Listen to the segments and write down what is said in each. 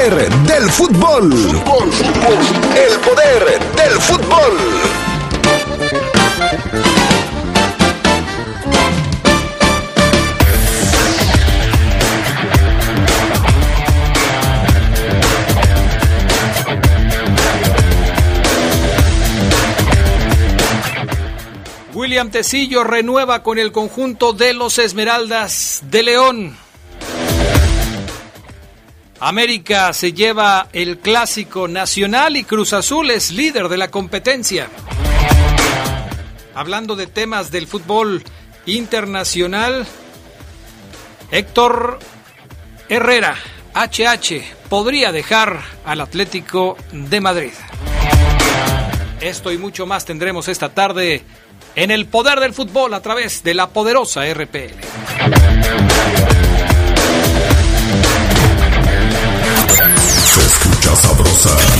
del fútbol. El poder del fútbol. William Tecillo renueva con el conjunto de los Esmeraldas de León. América se lleva el clásico nacional y Cruz Azul es líder de la competencia. Hablando de temas del fútbol internacional, Héctor Herrera, HH, podría dejar al Atlético de Madrid. Esto y mucho más tendremos esta tarde en el poder del fútbol a través de la poderosa RPL. Sabrosa,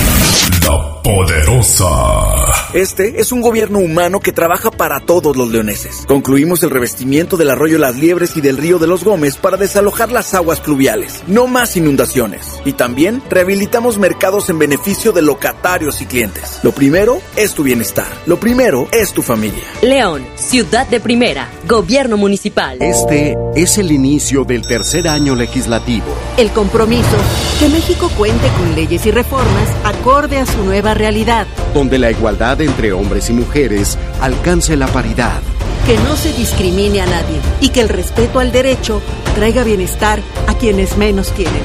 la poderosa. Este es un gobierno humano que trabaja para todos los leoneses. Concluimos el revestimiento del arroyo Las Liebres y del río de los Gómez para desalojar las aguas pluviales. No más inundaciones. Y también rehabilitamos mercados en beneficio de locatarios y clientes. Lo primero es tu bienestar. Lo primero es tu familia. León, ciudad de primera, gobierno municipal. Este es el inicio del tercer año legislativo. El compromiso, que México cuente con leyes y reformas acorde a su nueva realidad. Donde la igualdad entre hombres y mujeres alcance la paridad. Que no se discrimine a nadie y que el respeto al derecho traiga bienestar a quienes menos tienen.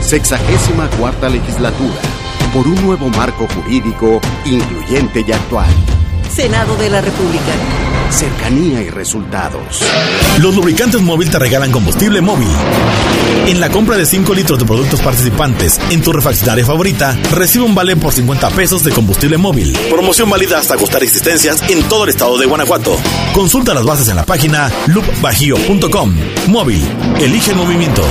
Sexagésima cuarta legislatura. Por un nuevo marco jurídico incluyente y actual. Senado de la República. Cercanía y resultados. Los lubricantes móvil te regalan combustible móvil. En la compra de 5 litros de productos participantes en tu refaccionaria favorita, recibe un vale por 50 pesos de combustible móvil. Promoción válida hasta costar existencias en todo el estado de Guanajuato. Consulta las bases en la página loopbajío.com. Móvil, elige el movimiento.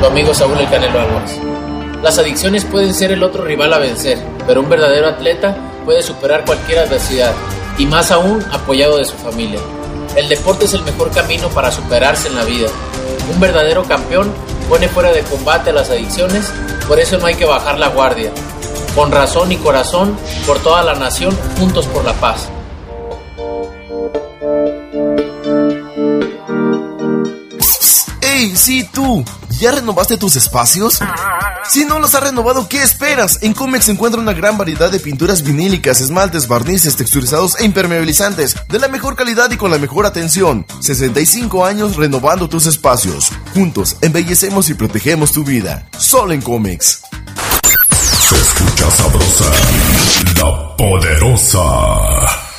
Tu amigo Saúl El Canelo Álvarez. Las adicciones pueden ser el otro rival a vencer, pero un verdadero atleta puede superar cualquier adversidad, y más aún apoyado de su familia. El deporte es el mejor camino para superarse en la vida. Un verdadero campeón pone fuera de combate a las adicciones, por eso no hay que bajar la guardia. Con razón y corazón, por toda la nación, juntos por la paz. ¡Ey, sí tú! ¿Ya renovaste tus espacios? Si no los has renovado, ¿qué esperas? En Comex se encuentra una gran variedad de pinturas vinílicas, esmaltes, barnices, texturizados e impermeabilizantes de la mejor calidad y con la mejor atención. 65 años renovando tus espacios. Juntos embellecemos y protegemos tu vida. Solo en Comex. Se escucha sabrosa, la poderosa.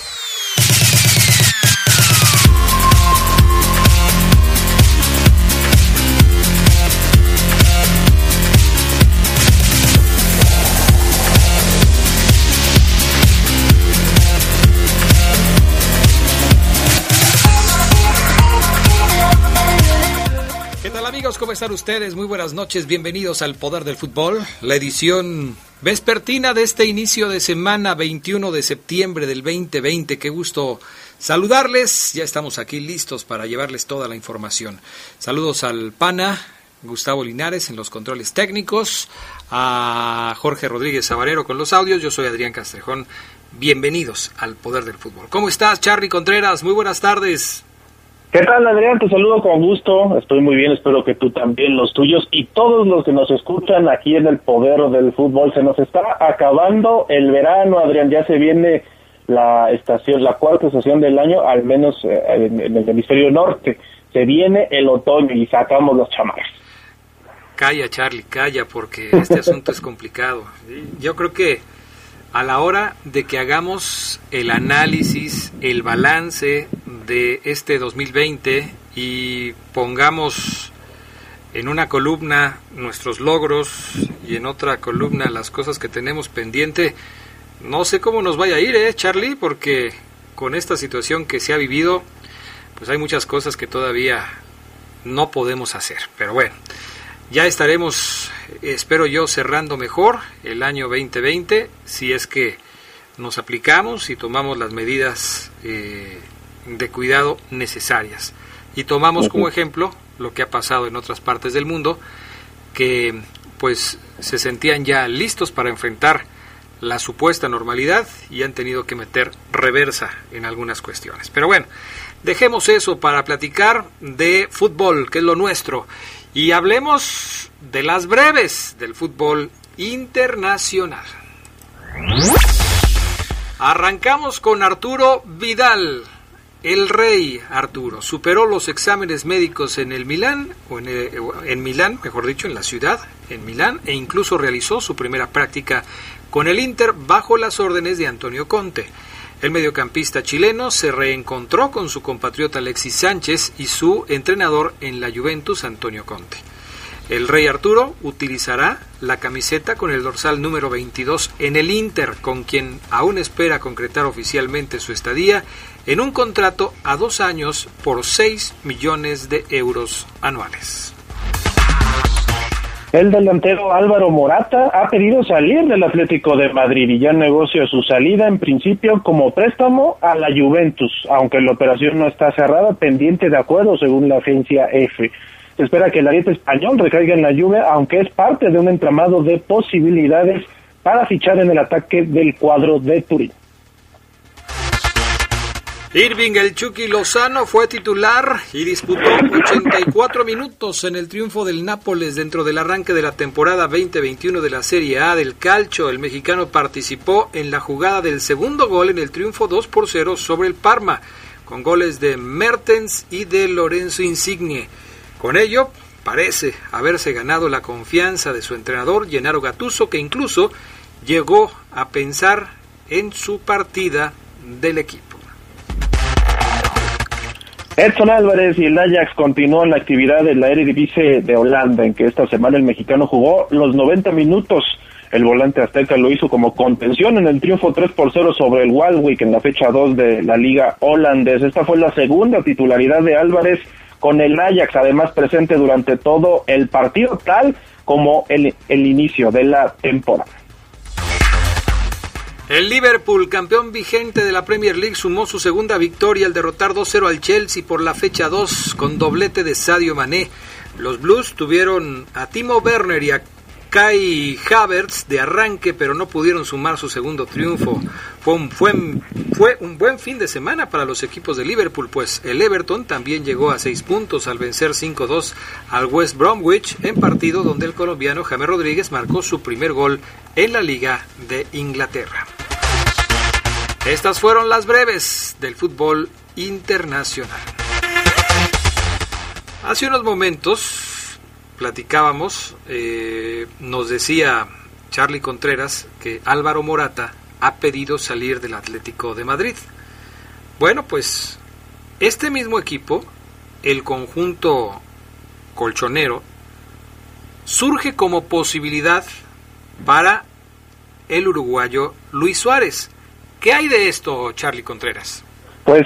Están ustedes? Muy buenas noches, bienvenidos al Poder del Fútbol, la edición vespertina de este inicio de semana 21 de septiembre del 2020. Qué gusto saludarles, ya estamos aquí listos para llevarles toda la información. Saludos al PANA, Gustavo Linares en los controles técnicos, a Jorge Rodríguez Sabarero con los audios, yo soy Adrián Castrejón. Bienvenidos al Poder del Fútbol. ¿Cómo estás, Charly Contreras? Muy buenas tardes. ¿Qué tal, Adrián? Te saludo con gusto. Estoy muy bien, espero que tú también, los tuyos y todos los que nos escuchan aquí en el Poder del Fútbol. Se nos está acabando el verano, Adrián. Ya se viene la estación, la cuarta estación del año, al menos eh, en, en el hemisferio norte. Se viene el otoño y sacamos los chamacos. Calla, Charlie, calla, porque este asunto es complicado. Yo creo que a la hora de que hagamos el análisis, el balance de este 2020 y pongamos en una columna nuestros logros y en otra columna las cosas que tenemos pendiente, no sé cómo nos vaya a ir, ¿eh, Charlie? Porque con esta situación que se ha vivido, pues hay muchas cosas que todavía no podemos hacer. Pero bueno, ya estaremos, espero yo, cerrando mejor el año 2020, si es que nos aplicamos y tomamos las medidas eh, de cuidado necesarias. Y tomamos como ejemplo lo que ha pasado en otras partes del mundo, que pues se sentían ya listos para enfrentar la supuesta normalidad y han tenido que meter reversa en algunas cuestiones. Pero bueno, dejemos eso para platicar de fútbol, que es lo nuestro, y hablemos de las breves del fútbol internacional. Arrancamos con Arturo Vidal. El rey Arturo superó los exámenes médicos en el Milán, o en, eh, en, Milán, mejor dicho, en la ciudad, en Milán, e incluso realizó su primera práctica con el Inter bajo las órdenes de Antonio Conte. El mediocampista chileno se reencontró con su compatriota Alexis Sánchez y su entrenador en la Juventus, Antonio Conte. El Rey Arturo utilizará la camiseta con el dorsal número 22 en el Inter, con quien aún espera concretar oficialmente su estadía en un contrato a dos años por 6 millones de euros anuales. El delantero Álvaro Morata ha pedido salir del Atlético de Madrid y ya negocia su salida en principio como préstamo a la Juventus, aunque la operación no está cerrada, pendiente de acuerdo según la agencia F. Se espera que el ariete español recaiga en la Juve, aunque es parte de un entramado de posibilidades para fichar en el ataque del cuadro de Turín. Irving El Chucky Lozano fue titular y disputó 84 minutos en el triunfo del Nápoles dentro del arranque de la temporada 2021 de la Serie A del Calcio. El mexicano participó en la jugada del segundo gol en el triunfo 2 por 0 sobre el Parma, con goles de Mertens y de Lorenzo Insigne. Con ello, parece haberse ganado la confianza de su entrenador, Gennaro Gattuso, que incluso llegó a pensar en su partida del equipo. Edson Álvarez y el Ajax continúan la actividad de la Eredivisie de Holanda, en que esta semana el mexicano jugó los 90 minutos. El volante azteca lo hizo como contención en el triunfo 3 por 0 sobre el Walwick en la fecha 2 de la liga holandesa. Esta fue la segunda titularidad de Álvarez con el Ajax, además presente durante todo el partido, tal como el, el inicio de la temporada. El Liverpool, campeón vigente de la Premier League, sumó su segunda victoria al derrotar 2-0 al Chelsea por la fecha 2 con doblete de Sadio Mané. Los Blues tuvieron a Timo Werner y a Kai Havertz de arranque, pero no pudieron sumar su segundo triunfo. Fue un, fue, fue un, buen fin de semana para los equipos de Liverpool, pues el Everton también llegó a seis puntos al vencer 5-2 al West Bromwich en partido donde el colombiano James Rodríguez marcó su primer gol en la Liga de Inglaterra. Estas fueron las breves del fútbol internacional. Hace unos momentos platicábamos, eh, nos decía Charlie Contreras que Álvaro Morata ha pedido salir del Atlético de Madrid. Bueno, pues este mismo equipo, el conjunto colchonero, surge como posibilidad para el uruguayo Luis Suárez. ¿Qué hay de esto, Charlie Contreras? Pues,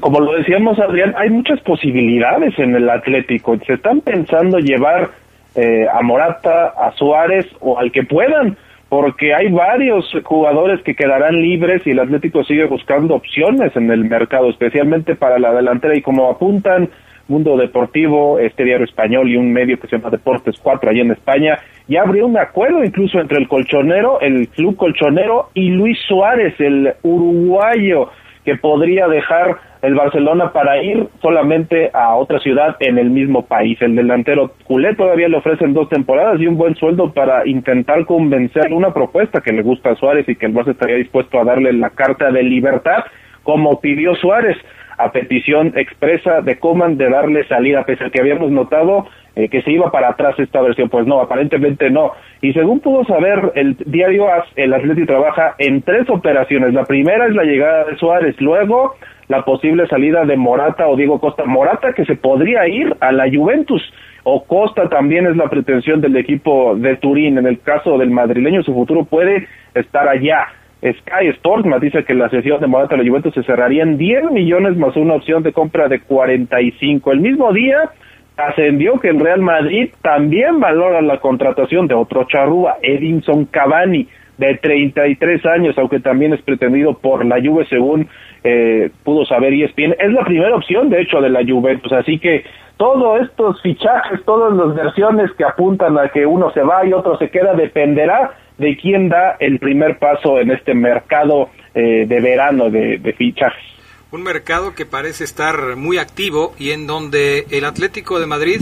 como lo decíamos, Adrián, hay muchas posibilidades en el Atlético. Se están pensando llevar eh, a Morata, a Suárez o al que puedan, porque hay varios jugadores que quedarán libres y el Atlético sigue buscando opciones en el mercado, especialmente para la delantera. Y como apuntan Mundo Deportivo, este diario español y un medio que se llama Deportes 4 allá en España, ya abrió un acuerdo incluso entre el colchonero, el club colchonero y Luis Suárez, el uruguayo que podría dejar el Barcelona para ir solamente a otra ciudad en el mismo país. El delantero culé todavía le ofrecen dos temporadas y un buen sueldo para intentar convencer una propuesta que le gusta a Suárez y que el Barça estaría dispuesto a darle la carta de libertad como pidió Suárez a petición expresa de Coman de darle salida, pese a que habíamos notado eh, que se iba para atrás esta versión. Pues no, aparentemente no. Y según pudo saber el diario AS, el Atleti trabaja en tres operaciones. La primera es la llegada de Suárez, luego la posible salida de Morata o Diego Costa. Morata que se podría ir a la Juventus o Costa también es la pretensión del equipo de Turín. En el caso del madrileño, su futuro puede estar allá. Sky Sports dice que la sesión de Morata a la Juventus se cerraría en 10 millones más una opción de compra de 45. El mismo día ascendió que el Real Madrid también valora la contratación de otro charrúa, Edinson Cavani, de 33 años, aunque también es pretendido por la Juve según eh, pudo saber ESPN. Es la primera opción, de hecho, de la Juventus, así que todos estos fichajes, todas las versiones que apuntan a que uno se va y otro se queda, dependerá de quién da el primer paso en este mercado eh, de verano de fichajes. Un mercado que parece estar muy activo y en donde el Atlético de Madrid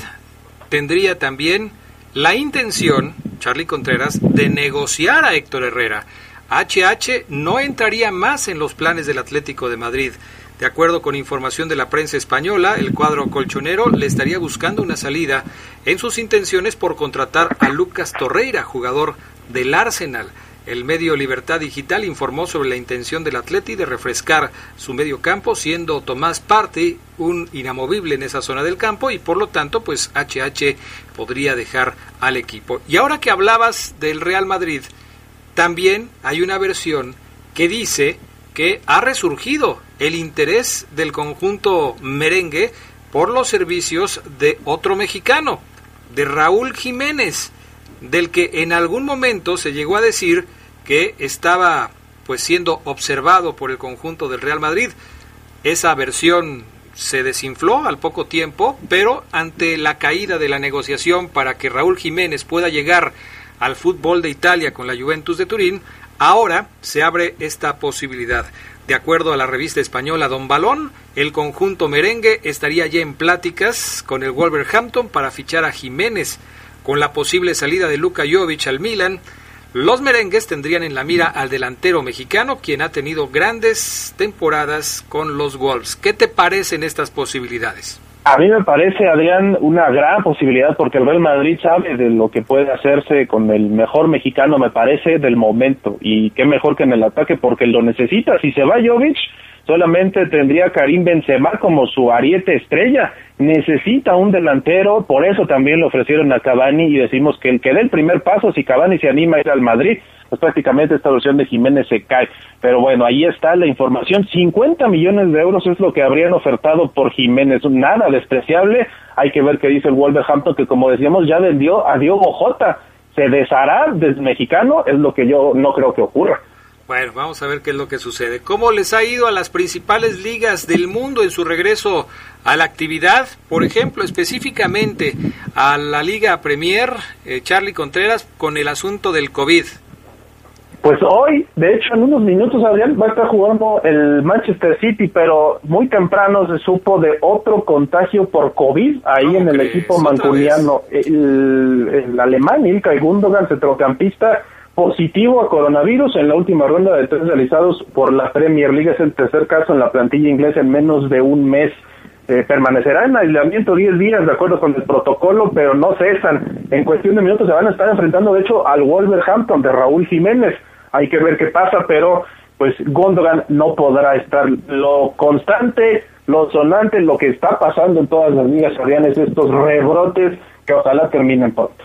tendría también la intención, Charlie Contreras, de negociar a Héctor Herrera. HH no entraría más en los planes del Atlético de Madrid. De acuerdo con información de la prensa española, el cuadro colchonero le estaría buscando una salida en sus intenciones por contratar a Lucas Torreira, jugador del Arsenal. El medio Libertad Digital informó sobre la intención del Atleti de refrescar su medio campo, siendo Tomás Partey un inamovible en esa zona del campo y por lo tanto, pues HH podría dejar al equipo. Y ahora que hablabas del Real Madrid, también hay una versión que dice que ha resurgido el interés del conjunto merengue por los servicios de otro mexicano, de Raúl Jiménez, del que en algún momento se llegó a decir que estaba pues siendo observado por el conjunto del Real Madrid. Esa versión se desinfló al poco tiempo, pero ante la caída de la negociación para que Raúl Jiménez pueda llegar al fútbol de Italia con la Juventus de Turín, ahora se abre esta posibilidad. De acuerdo a la revista española Don Balón, el conjunto merengue estaría ya en pláticas con el Wolverhampton para fichar a Jiménez, con la posible salida de Luka Jovic al Milan, los merengues tendrían en la mira al delantero mexicano, quien ha tenido grandes temporadas con los Wolves. ¿Qué te parecen estas posibilidades? A mí me parece, Adrián, una gran posibilidad porque el Real Madrid sabe de lo que puede hacerse con el mejor mexicano, me parece, del momento. Y qué mejor que en el ataque porque lo necesita. Si se va Jovic, solamente tendría Karim Benzema como su ariete estrella. Necesita un delantero, por eso también le ofrecieron a Cavani y decimos que el que dé el primer paso, si Cavani se anima a ir al Madrid, pues prácticamente esta versión de Jiménez se cae. Pero bueno, ahí está la información. 50 millones de euros es lo que habrían ofertado por Jiménez. Nada despreciable. Hay que ver qué dice el Wolverhampton, que como decíamos, ya vendió a Diogo Jota. Se deshará del mexicano, es lo que yo no creo que ocurra. Bueno, vamos a ver qué es lo que sucede. ¿Cómo les ha ido a las principales ligas del mundo en su regreso a la actividad? Por ejemplo, específicamente a la Liga Premier, eh, Charlie Contreras, con el asunto del COVID. Pues hoy, de hecho, en unos minutos, Adrián, va a estar jugando el Manchester City, pero muy temprano se supo de otro contagio por COVID ahí en el equipo mancuniano. El, el alemán Ilkay Gundogan, centrocampista, positivo a coronavirus en la última ronda de test realizados por la Premier League. Es el tercer caso en la plantilla inglesa en menos de un mes. Eh, permanecerá en aislamiento 10 días de acuerdo con el protocolo, pero no cesan. En cuestión de minutos se van a estar enfrentando, de hecho, al Wolverhampton de Raúl Jiménez. Hay que ver qué pasa, pero pues Gondogan no podrá estar. Lo constante, lo sonante, lo que está pasando en todas las ligas es estos rebrotes que ojalá terminen pronto.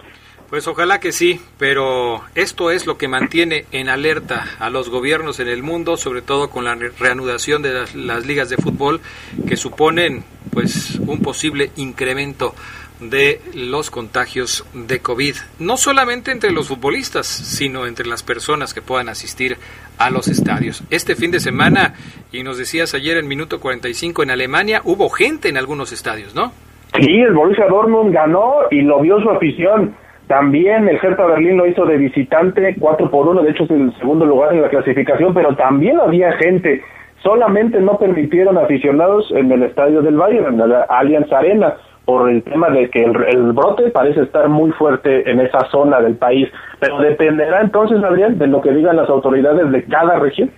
Pues ojalá que sí, pero esto es lo que mantiene en alerta a los gobiernos en el mundo, sobre todo con la reanudación de las, las, ligas de fútbol que suponen pues un posible incremento de los contagios de COVID, no solamente entre los futbolistas, sino entre las personas que puedan asistir a los estadios. Este fin de semana, y nos decías ayer en minuto 45 en Alemania, hubo gente en algunos estadios, ¿no? Sí, el Borussia Dortmund ganó y lo vio su afición. También el Hertha Berlín lo hizo de visitante, 4 por 1, de hecho es el segundo lugar en la clasificación, pero también había gente. Solamente no permitieron aficionados en el estadio del Bayern, en la Allianz Arena, por el tema de que el, el, brote parece estar muy fuerte en esa zona del país. Pero dependerá entonces, Adrián, de lo que digan las autoridades de cada región.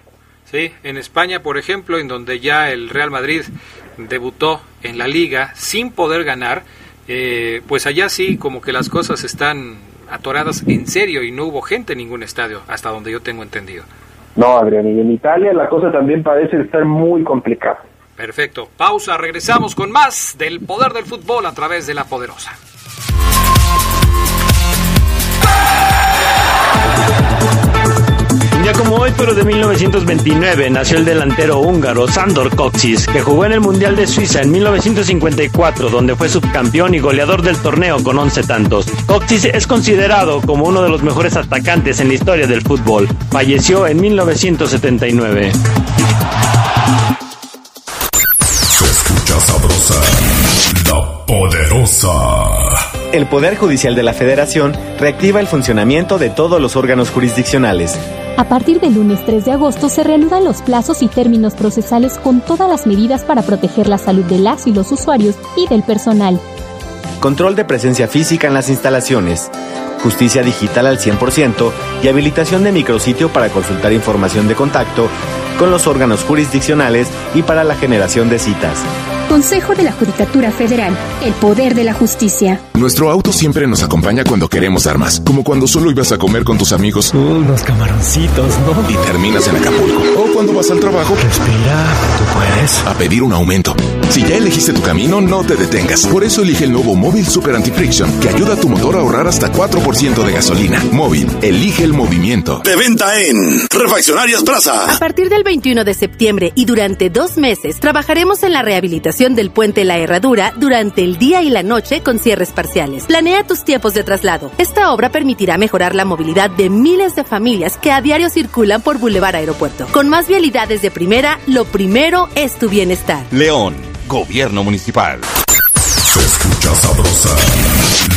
Sí, en España, por ejemplo, en donde ya el Real Madrid debutó en la liga sin poder ganar, eh, pues allá sí como que las cosas están atoradas en serio y no hubo gente en ningún estadio, hasta donde yo tengo entendido. No, Adrián, y en Italia la cosa también parece estar muy complicada. Perfecto. Pausa, regresamos con más del poder del fútbol a través de la poderosa. día como hoy, pero de 1929, nació el delantero húngaro Sandor Kocsis, que jugó en el Mundial de Suiza en 1954, donde fue subcampeón y goleador del torneo con 11 tantos. Kocsis es considerado como uno de los mejores atacantes en la historia del fútbol. Falleció en 1979. La poderosa. El Poder Judicial de la Federación reactiva el funcionamiento de todos los órganos jurisdiccionales. A partir del lunes 3 de agosto se reanudan los plazos y términos procesales con todas las medidas para proteger la salud de las y los usuarios y del personal. Control de presencia física en las instalaciones. Justicia digital al 100% y habilitación de micrositio para consultar información de contacto con los órganos jurisdiccionales y para la generación de citas. Consejo de la Judicatura Federal, el poder de la justicia. Nuestro auto siempre nos acompaña cuando queremos dar más, como cuando solo ibas a comer con tus amigos. unos camaroncitos, ¿no? Y terminas en Acapulco. O cuando vas al trabajo. Respira, tú puedes. A pedir un aumento. Si ya elegiste tu camino, no te detengas. Por eso elige el nuevo Móvil Super Anti-Friction, que ayuda a tu motor a ahorrar hasta 4% de gasolina. Móvil, elige el movimiento. De venta en Refaccionarias Plaza. A partir del 21 de septiembre y durante dos meses, trabajaremos en la rehabilitación del puente La Herradura durante el día y la noche con cierres parciales. Planea tus tiempos de traslado. Esta obra permitirá mejorar la movilidad de miles de familias que a diario circulan por Boulevard Aeropuerto. Con más vialidades de primera, lo primero es tu bienestar. León, Gobierno Municipal. Se escucha sabrosa,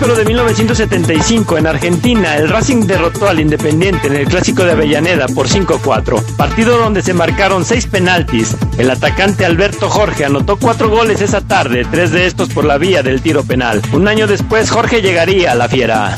pero de 1975, en Argentina, el Racing derrotó al Independiente en el Clásico de Avellaneda por 5-4. Partido donde se marcaron seis penaltis. El atacante Alberto Jorge anotó cuatro goles esa tarde, tres de estos por la vía del tiro penal. Un año después, Jorge llegaría a la fiera.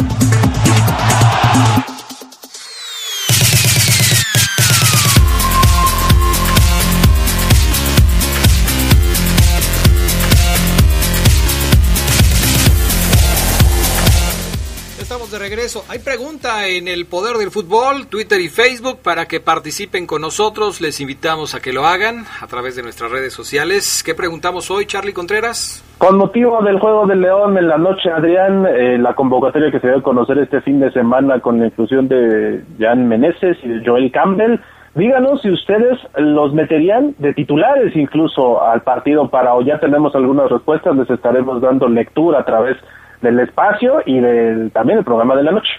Regreso. Hay pregunta en el Poder del Fútbol, Twitter y Facebook para que participen con nosotros. Les invitamos a que lo hagan a través de nuestras redes sociales. ¿Qué preguntamos hoy, Charlie Contreras? Con motivo del Juego del León en la noche, Adrián, eh, la convocatoria que se dio a conocer este fin de semana con la inclusión de Jan Meneses y de Joel Campbell. Díganos si ustedes los meterían de titulares incluso al partido para o ya tenemos algunas respuestas, les estaremos dando lectura a través de del espacio y del, también el programa de la noche.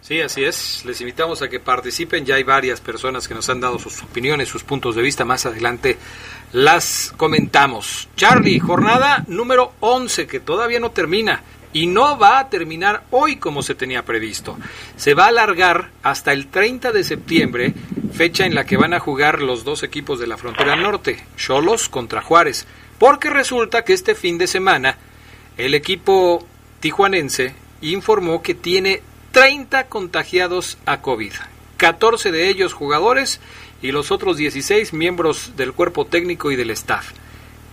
Sí, así es. Les invitamos a que participen. Ya hay varias personas que nos han dado sus opiniones, sus puntos de vista. Más adelante las comentamos. Charlie, jornada número 11 que todavía no termina y no va a terminar hoy como se tenía previsto. Se va a alargar hasta el 30 de septiembre, fecha en la que van a jugar los dos equipos de la frontera norte, Cholos contra Juárez, porque resulta que este fin de semana el equipo tijuanense informó que tiene 30 contagiados a COVID, 14 de ellos jugadores y los otros 16 miembros del cuerpo técnico y del staff.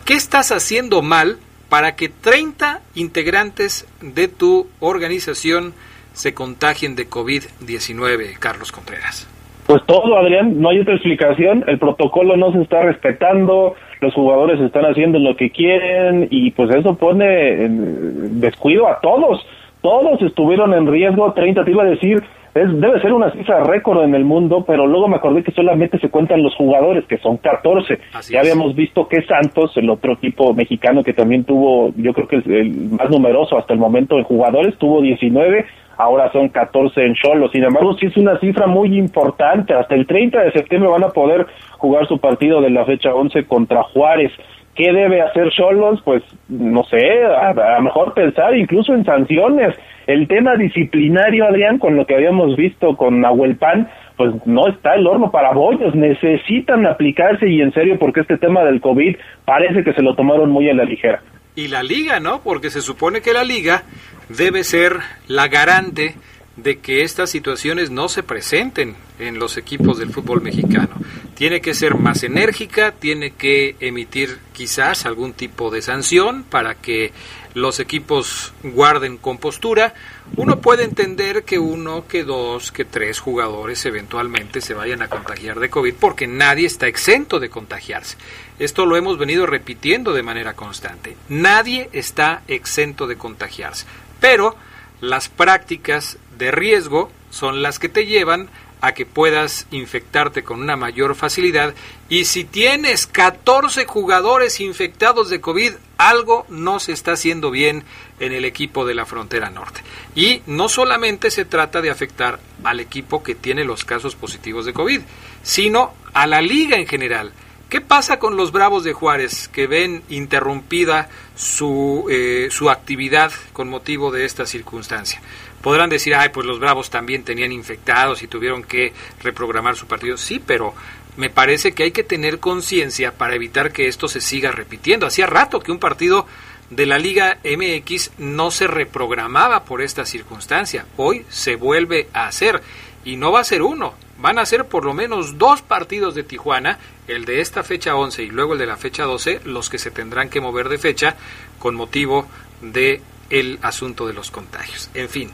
¿Qué estás haciendo mal para que 30 integrantes de tu organización se contagien de COVID-19, Carlos Contreras? Pues todo, Adrián, no hay otra explicación. El protocolo no se está respetando, los jugadores están haciendo lo que quieren y pues eso pone en descuido a todos. Todos estuvieron en riesgo, 30 te iba a decir, es, debe ser una cifra récord en el mundo, pero luego me acordé que solamente se cuentan los jugadores, que son 14. ya habíamos visto que Santos, el otro equipo mexicano que también tuvo, yo creo que es el más numeroso hasta el momento en jugadores, tuvo 19 ahora son 14 en Cholos. Sin embargo, sí es una cifra muy importante. Hasta el 30 de septiembre van a poder jugar su partido de la fecha 11 contra Juárez. ¿Qué debe hacer Cholos? Pues no sé, a, lo mejor pensar incluso en sanciones. El tema disciplinario, Adrián, con lo que habíamos visto con Nahuel Pan, pues no está el horno para bollos. Necesitan aplicarse y en serio porque este tema del COVID parece que se lo tomaron muy a la ligera. Y la liga, ¿no? Porque se supone que la liga debe ser la garante de que estas situaciones no se presenten en los equipos del fútbol mexicano. tiene que ser más enérgica, tiene que emitir quizás algún tipo de sanción para que los equipos guarden compostura. Uno puede entender que uno, que dos, que tres jugadores eventualmente se vayan a contagiar de COVID porque nadie está exento de contagiarse. Esto lo hemos venido repitiendo de manera constante. Nadie está exento de contagiarse. Pero las prácticas de riesgo son las que te llevan a que puedas infectarte con una mayor facilidad y si tienes 14 jugadores infectados de COVID, algo no se está haciendo bien en el equipo de la frontera norte. Y no solamente se trata de afectar al equipo que tiene los casos positivos de COVID, sino a la liga en general. ¿Qué pasa con los Bravos de Juárez que ven interrumpida su, eh, su actividad con motivo de esta circunstancia? Podrán decir, ay, pues los Bravos también tenían infectados y tuvieron que reprogramar su partido. Sí, pero me parece que hay que tener conciencia para evitar que esto se siga repitiendo. Hacía rato que un partido de la Liga MX no se reprogramaba por esta circunstancia. Hoy se vuelve a hacer y no va a ser uno, van a ser por lo menos dos partidos de Tijuana, el de esta fecha 11 y luego el de la fecha 12, los que se tendrán que mover de fecha con motivo de el asunto de los contagios. En fin,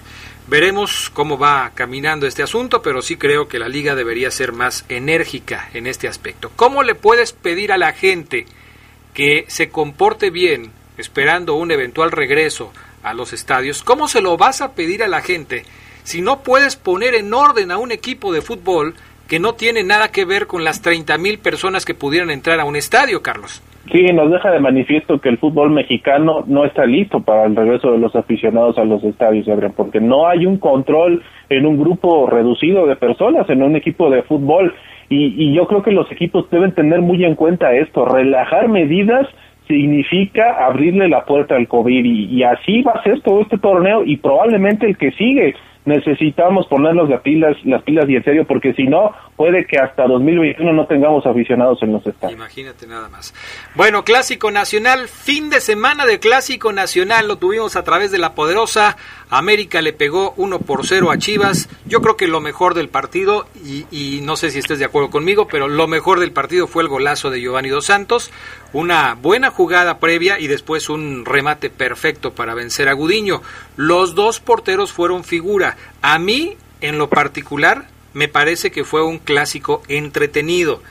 veremos cómo va caminando este asunto, pero sí creo que la liga debería ser más enérgica en este aspecto. ¿Cómo le puedes pedir a la gente que se comporte bien esperando un eventual regreso a los estadios? ¿Cómo se lo vas a pedir a la gente si no puedes poner en orden a un equipo de fútbol que no tiene nada que ver con las 30 mil personas que pudieran entrar a un estadio, Carlos? Sí, nos deja de manifiesto que el fútbol mexicano no está listo para el regreso de los aficionados a los estadios, porque no hay un control en un grupo reducido de personas, en un equipo de fútbol. Y, y yo creo que los equipos deben tener muy en cuenta esto, relajar medidas significa abrirle la puerta al COVID y así va a ser todo este torneo y probablemente el que sigue necesitamos ponernos las pilas, las pilas y en serio, porque si no, puede que hasta 2021 no tengamos aficionados en los estadios. Imagínate nada más. Bueno, Clásico Nacional, fin de semana de Clásico Nacional, lo tuvimos a través de la poderosa. América le pegó 1 por 0 a Chivas. Yo creo que lo mejor del partido, y, y no sé si estés de acuerdo conmigo, pero lo mejor del partido fue el golazo de Giovanni Dos Santos. Una buena jugada previa y después un remate perfecto para vencer a Gudiño. Los dos porteros fueron figura. A mí, en lo particular, me parece que fue un clásico entretenido.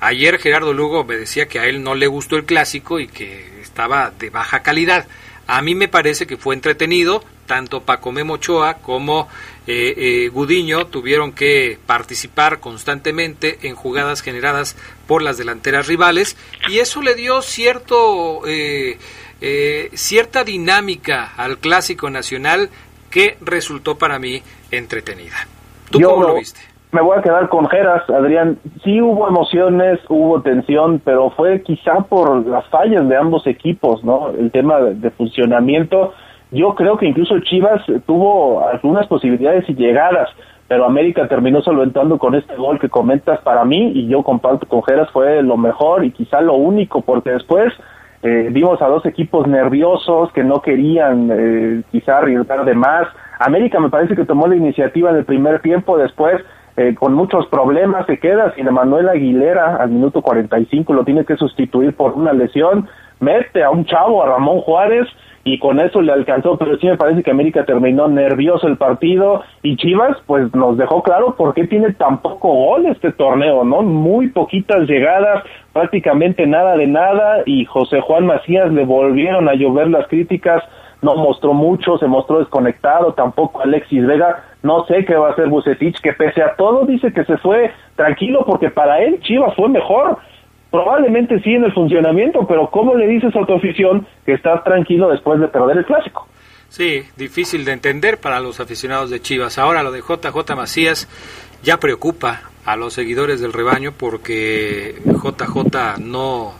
Ayer Gerardo Lugo me decía que a él no le gustó el clásico y que estaba de baja calidad. A mí me parece que fue entretenido, tanto Paco Memochoa como eh, eh, Gudiño tuvieron que participar constantemente en jugadas generadas por las delanteras rivales y eso le dio cierto eh, cierta dinámica al clásico nacional que resultó para mí entretenida. ¿Tú cómo lo viste? Me voy a quedar con Geras, Adrián. Sí hubo emociones, hubo tensión, pero fue quizá por las fallas de ambos equipos, ¿no? El tema de, funcionamiento. Yo creo que incluso Chivas tuvo algunas posibilidades y llegadas, pero América terminó solventando con este gol que comentas para mí y yo comparto con Geras fue lo mejor y quizá lo único, porque después eh, vimos a dos equipos nerviosos que no querían eh, quizá arriesgar de más. América me parece que tomó la iniciativa en el primer tiempo, después eh, con muchos problemas, se queda sin Emanuel Aguilera al minuto 45, lo tiene que sustituir por una lesión, mete a un chavo, a Ramón Juárez, y con eso le alcanzó, pero sí me parece que América terminó nervioso el partido y Chivas pues nos dejó claro por qué tiene tan poco gol este torneo, ¿no? Muy poquitas llegadas, prácticamente nada de nada y José Juan Macías le volvieron a llover las críticas no mostró mucho, se mostró desconectado, tampoco Alexis Vega, no sé qué va a hacer Bucetich, que pese a todo dice que se fue tranquilo porque para él Chivas fue mejor, probablemente sí en el funcionamiento, pero ¿cómo le dices a tu afición que estás tranquilo después de perder el clásico? Sí, difícil de entender para los aficionados de Chivas. Ahora lo de JJ Macías ya preocupa a los seguidores del rebaño porque JJ no,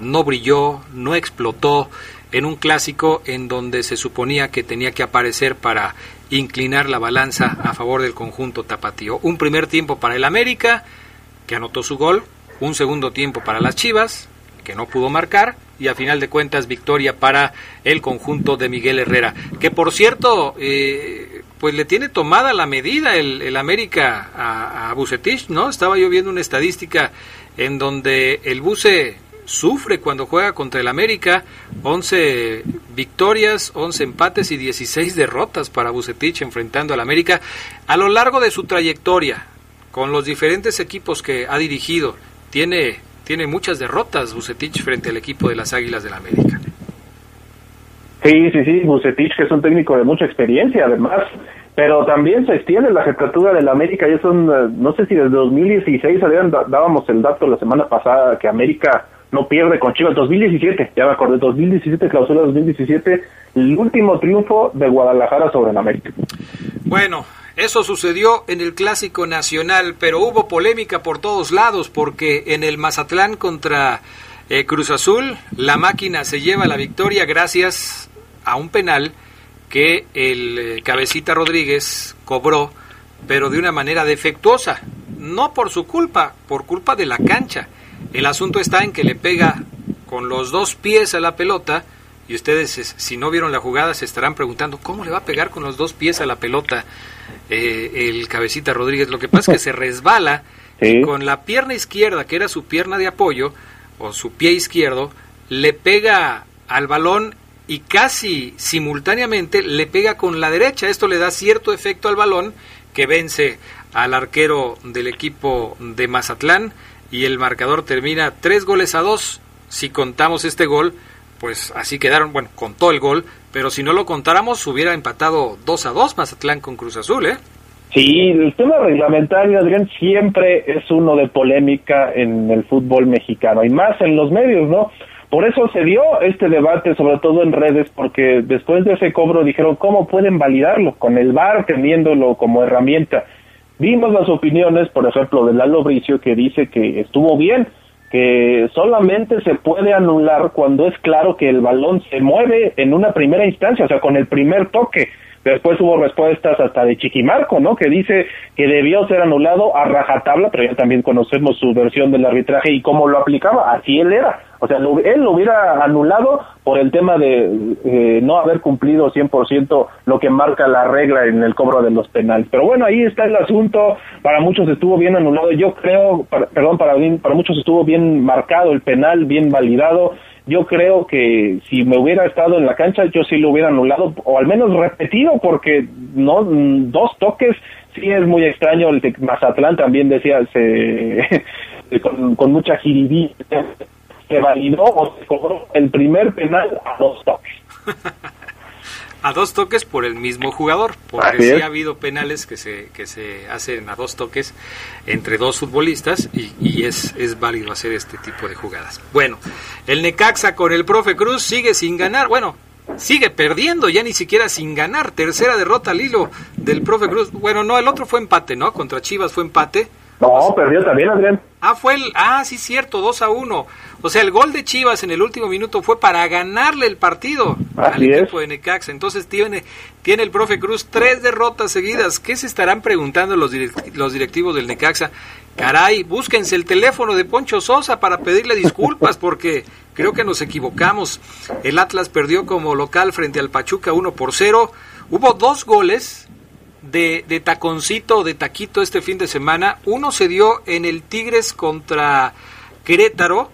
no brilló, no explotó en un clásico en donde se suponía que tenía que aparecer para inclinar la balanza a favor del conjunto tapatío. Un primer tiempo para el América, que anotó su gol, un segundo tiempo para las Chivas, que no pudo marcar, y a final de cuentas victoria para el conjunto de Miguel Herrera, que por cierto, eh, pues le tiene tomada la medida el, América a, a Bucetich, ¿no? Estaba yo viendo una estadística en donde el Buce sufre cuando juega contra el América, 11 victorias, 11 empates y 16 derrotas para Bucetich enfrentando al América a lo largo de su trayectoria con los diferentes equipos que ha dirigido. Tiene tiene muchas derrotas Bucetich frente al equipo de las Águilas del América. Sí, sí, sí, Bucetich, que es un técnico de mucha experiencia, además, pero también se extiende la jefatura del América, ya son, eh, no sé si desde 2016 habían, dábamos el dato la semana pasada que América no pierde con Chivas, 2017, ya me acordé, 2017, clausura 2017, el último triunfo de Guadalajara sobre el América. Bueno, eso sucedió en el Clásico Nacional, pero hubo polémica por todos lados, porque en el Mazatlán contra eh, Cruz Azul, la máquina se lleva la victoria gracias a un penal que el eh, cabecita Rodríguez cobró, pero de una manera defectuosa, no por su culpa, por culpa de la cancha. El asunto está en que le pega con los dos pies a la pelota y ustedes si no vieron la jugada se estarán preguntando cómo le va a pegar con los dos pies a la pelota eh, el cabecita Rodríguez. Lo que pasa es que se resbala y con la pierna izquierda, que era su pierna de apoyo, o su pie izquierdo, le pega al balón y casi simultáneamente le pega con la derecha. Esto le da cierto efecto al balón que vence al arquero del equipo de Mazatlán y el marcador termina tres goles a dos. Si contamos este gol, pues así quedaron, bueno, contó el gol, pero si no lo contáramos hubiera empatado dos a dos Mazatlán con Cruz Azul, ¿eh? Sí, el tema reglamentario, Adrián, siempre es uno de polémica en el fútbol mexicano y más en los medios, ¿no? Por eso se dio este debate, sobre todo en redes, porque después de ese cobro dijeron, ¿cómo pueden validarlo? Con el VAR teniéndolo como herramienta. Vimos las opiniones, por ejemplo, de Lalo Bricio, que dice que estuvo bien, que solamente se puede anular cuando es claro que el balón se mueve en una primera instancia, o sea, con el primer toque Después hubo respuestas hasta de Chiquimarco, ¿no? Que dice que debió ser anulado a rajatabla, pero ya también conocemos su versión del arbitraje y cómo lo aplicaba. Así él era. O sea, él lo hubiera anulado por el tema de eh, no haber cumplido 100% lo que marca la regla en el cobro de los penales. Pero bueno, ahí está el asunto. Para muchos estuvo bien anulado. Yo creo, perdón, para, para muchos estuvo bien marcado el penal, bien validado yo creo que si me hubiera estado en la cancha yo sí lo hubiera anulado o al menos repetido porque no dos toques sí es muy extraño el de Mazatlán también decía se con, mucha jiribí se validó o se cobró el primer penal a dos toques a dos toques por el mismo jugador, porque sí ha habido penales que se, que se hacen a dos toques entre dos futbolistas y, y, es, es válido hacer este tipo de jugadas. Bueno, el Necaxa con el profe Cruz sigue sin ganar, bueno, sigue perdiendo, ya ni siquiera sin ganar, tercera derrota al hilo del profe Cruz. Bueno, no, el otro fue empate, ¿no? Contra Chivas fue empate. No, perdió también, Adrián. Ah, fue el, ah, sí, cierto, 2 a 1. O sea, el gol de Chivas en el último minuto fue para ganarle el partido al equipo de Necaxa. Entonces tiene, tiene el profe Cruz tres derrotas seguidas. ¿Qué se estarán preguntando los, los directivos del Necaxa? Caray, búsquense el teléfono de Poncho Sosa para pedirle disculpas porque creo que nos equivocamos. El Atlas perdió como local frente al Pachuca 1 por 0. Hubo dos goles de, de taconcito o de taquito este fin de semana. Uno se dio en el Tigres contra Querétaro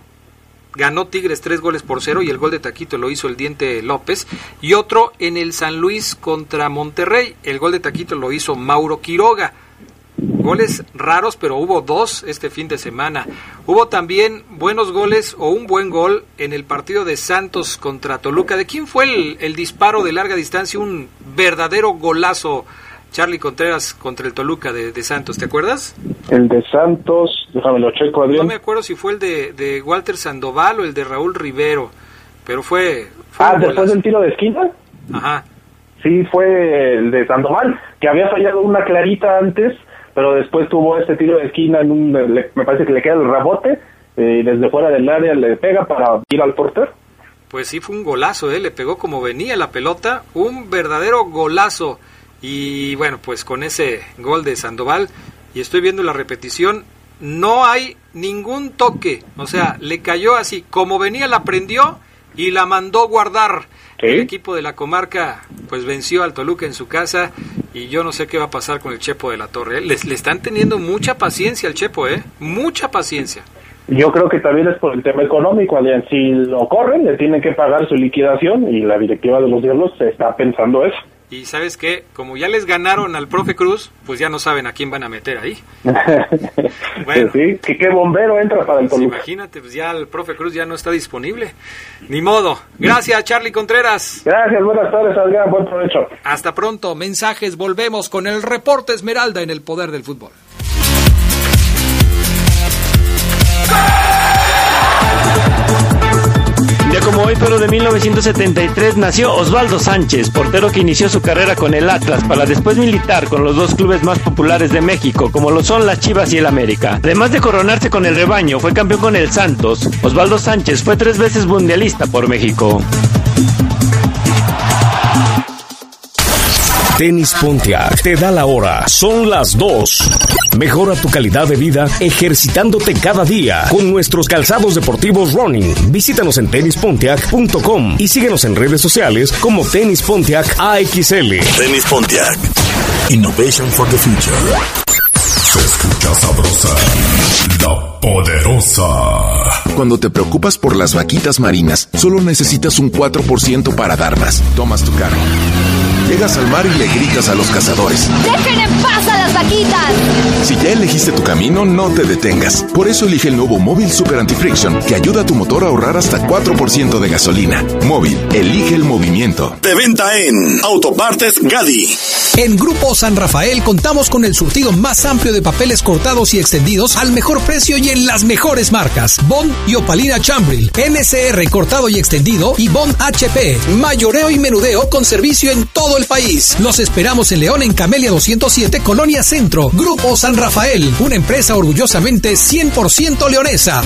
ganó Tigres tres goles por cero y el gol de Taquito lo hizo el Diente López. Y otro en el San Luis contra Monterrey. El gol de Taquito lo hizo Mauro Quiroga. Goles raros, pero hubo dos este fin de semana. Hubo también buenos goles o un buen gol en el partido de Santos contra Toluca. ¿De quién fue el, el disparo de larga distancia? Un verdadero golazo Charlie Contreras contra el Toluca de, Santos, ¿te acuerdas? El de Santos, déjame lo checo, Adrián. No me acuerdo si fue el de, de Walter Sandoval o el de Raúl Rivero, pero fue... ah, después del tiro de esquina. Ajá. Sí, fue el de Sandoval, que había fallado una clarita antes, pero después tuvo este tiro de esquina, en un, me parece que le queda el rabote, y eh, desde fuera del área le pega para ir al porter. Pues sí, fue un golazo, ¿eh? le pegó como venía la pelota, un verdadero golazo. Y bueno, pues con ese gol de Sandoval, y estoy viendo la repetición, no hay ningún toque. O sea, le cayó así, como venía la prendió y la mandó guardar. El equipo de la comarca pues venció al Toluca en su casa y yo no sé qué va a pasar con el Chepo de la Torre. ¿eh? Les, le están teniendo mucha paciencia al Chepo, ¿eh? Mucha paciencia. Yo creo que también es por el tema económico, Adrián. Si lo corren, le tienen que pagar su liquidación y la directiva de los Diablos está pensando eso. Y sabes qué, como ya les ganaron al profe Cruz, pues ya no saben a quién van a meter ahí. bueno, sí, que qué bombero entra para el pues Imagínate, pues ya el profe Cruz ya no está disponible. Ni modo. Gracias, Charlie Contreras. Gracias, buenas tardes, Adrián, buen provecho. Hasta pronto, mensajes, volvemos con el reporte Esmeralda en el poder del fútbol. Ya como hoy, pero de 1973, nació Osvaldo Sánchez, portero que inició su carrera con el Atlas para después militar con los dos clubes más populares de México, como lo son las Chivas y el América. Además de coronarse con el rebaño, fue campeón con el Santos. Osvaldo Sánchez fue tres veces mundialista por México. Tenis Pontiac te da la hora. Son las 2. Mejora tu calidad de vida ejercitándote cada día con nuestros calzados deportivos running. Visítanos en tenispontiac.com y síguenos en redes sociales como Tenis Pontiac AXL. Tenis Pontiac. Innovation for the future. Se escucha sabrosa, la poderosa. Cuando te preocupas por las vaquitas marinas, solo necesitas un 4% para dar más. Tomas tu carro. Llegas al mar y le gritas a los cazadores. ¡Dejen en paz a las vaquitas! Si ya elegiste tu camino, no te detengas. Por eso elige el nuevo Móvil Super Anti-Friction, que ayuda a tu motor a ahorrar hasta 4% de gasolina. Móvil, elige el movimiento. De venta en Autopartes Gadi. En Grupo San Rafael contamos con el surtido más amplio de papeles cortados y extendidos al mejor precio y en las mejores marcas. Bond y Opalina Chambril, NCR cortado y extendido y Bond HP, mayoreo y menudeo con servicio en todo el país. Los esperamos en León en Camelia 207, Colonia Centro. Grupo San Rafael, una empresa orgullosamente 100% leonesa.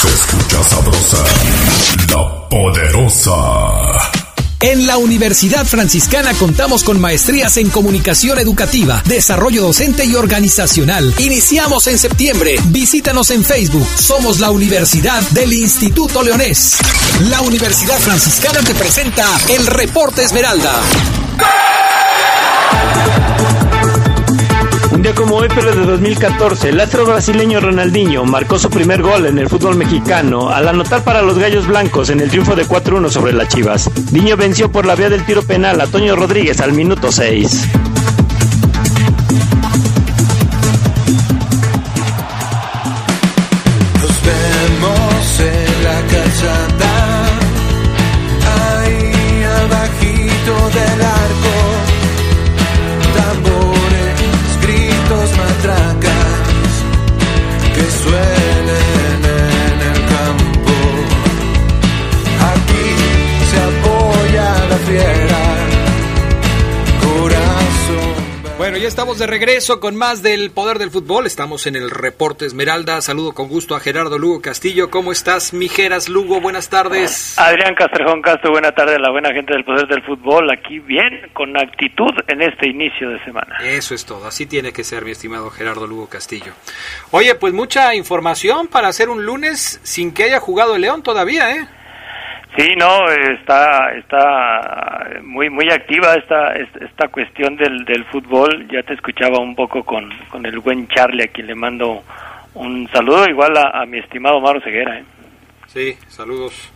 Se escucha sabrosa, la poderosa. En la Universidad Franciscana contamos con maestrías en comunicación educativa, desarrollo docente y organizacional. Iniciamos en septiembre. Visítanos en Facebook. Somos la Universidad del Instituto Leonés. La Universidad Franciscana te presenta el Reporte Esmeralda. Como hoy, pero de 2014, el astro brasileño Ronaldinho marcó su primer gol en el fútbol mexicano al anotar para los Gallos Blancos en el triunfo de 4-1 sobre las Chivas. Diño venció por la vía del tiro penal a Toño Rodríguez al minuto 6. Estamos de regreso con más del poder del fútbol. Estamos en el reporte Esmeralda. Saludo con gusto a Gerardo Lugo Castillo. ¿Cómo estás, Mijeras Lugo? Buenas tardes. Adrián Castrejón Castro, buena tarde a la buena gente del poder del fútbol. Aquí bien, con actitud en este inicio de semana. Eso es todo, así tiene que ser, mi estimado Gerardo Lugo Castillo. Oye, pues mucha información para hacer un lunes sin que haya jugado el León todavía, ¿eh? Sí, no, está está muy muy activa esta esta cuestión del, del fútbol. Ya te escuchaba un poco con, con el buen Charlie, a quien le mando un saludo, igual a, mi estimado Maro Ceguera. ¿eh? Sí, saludos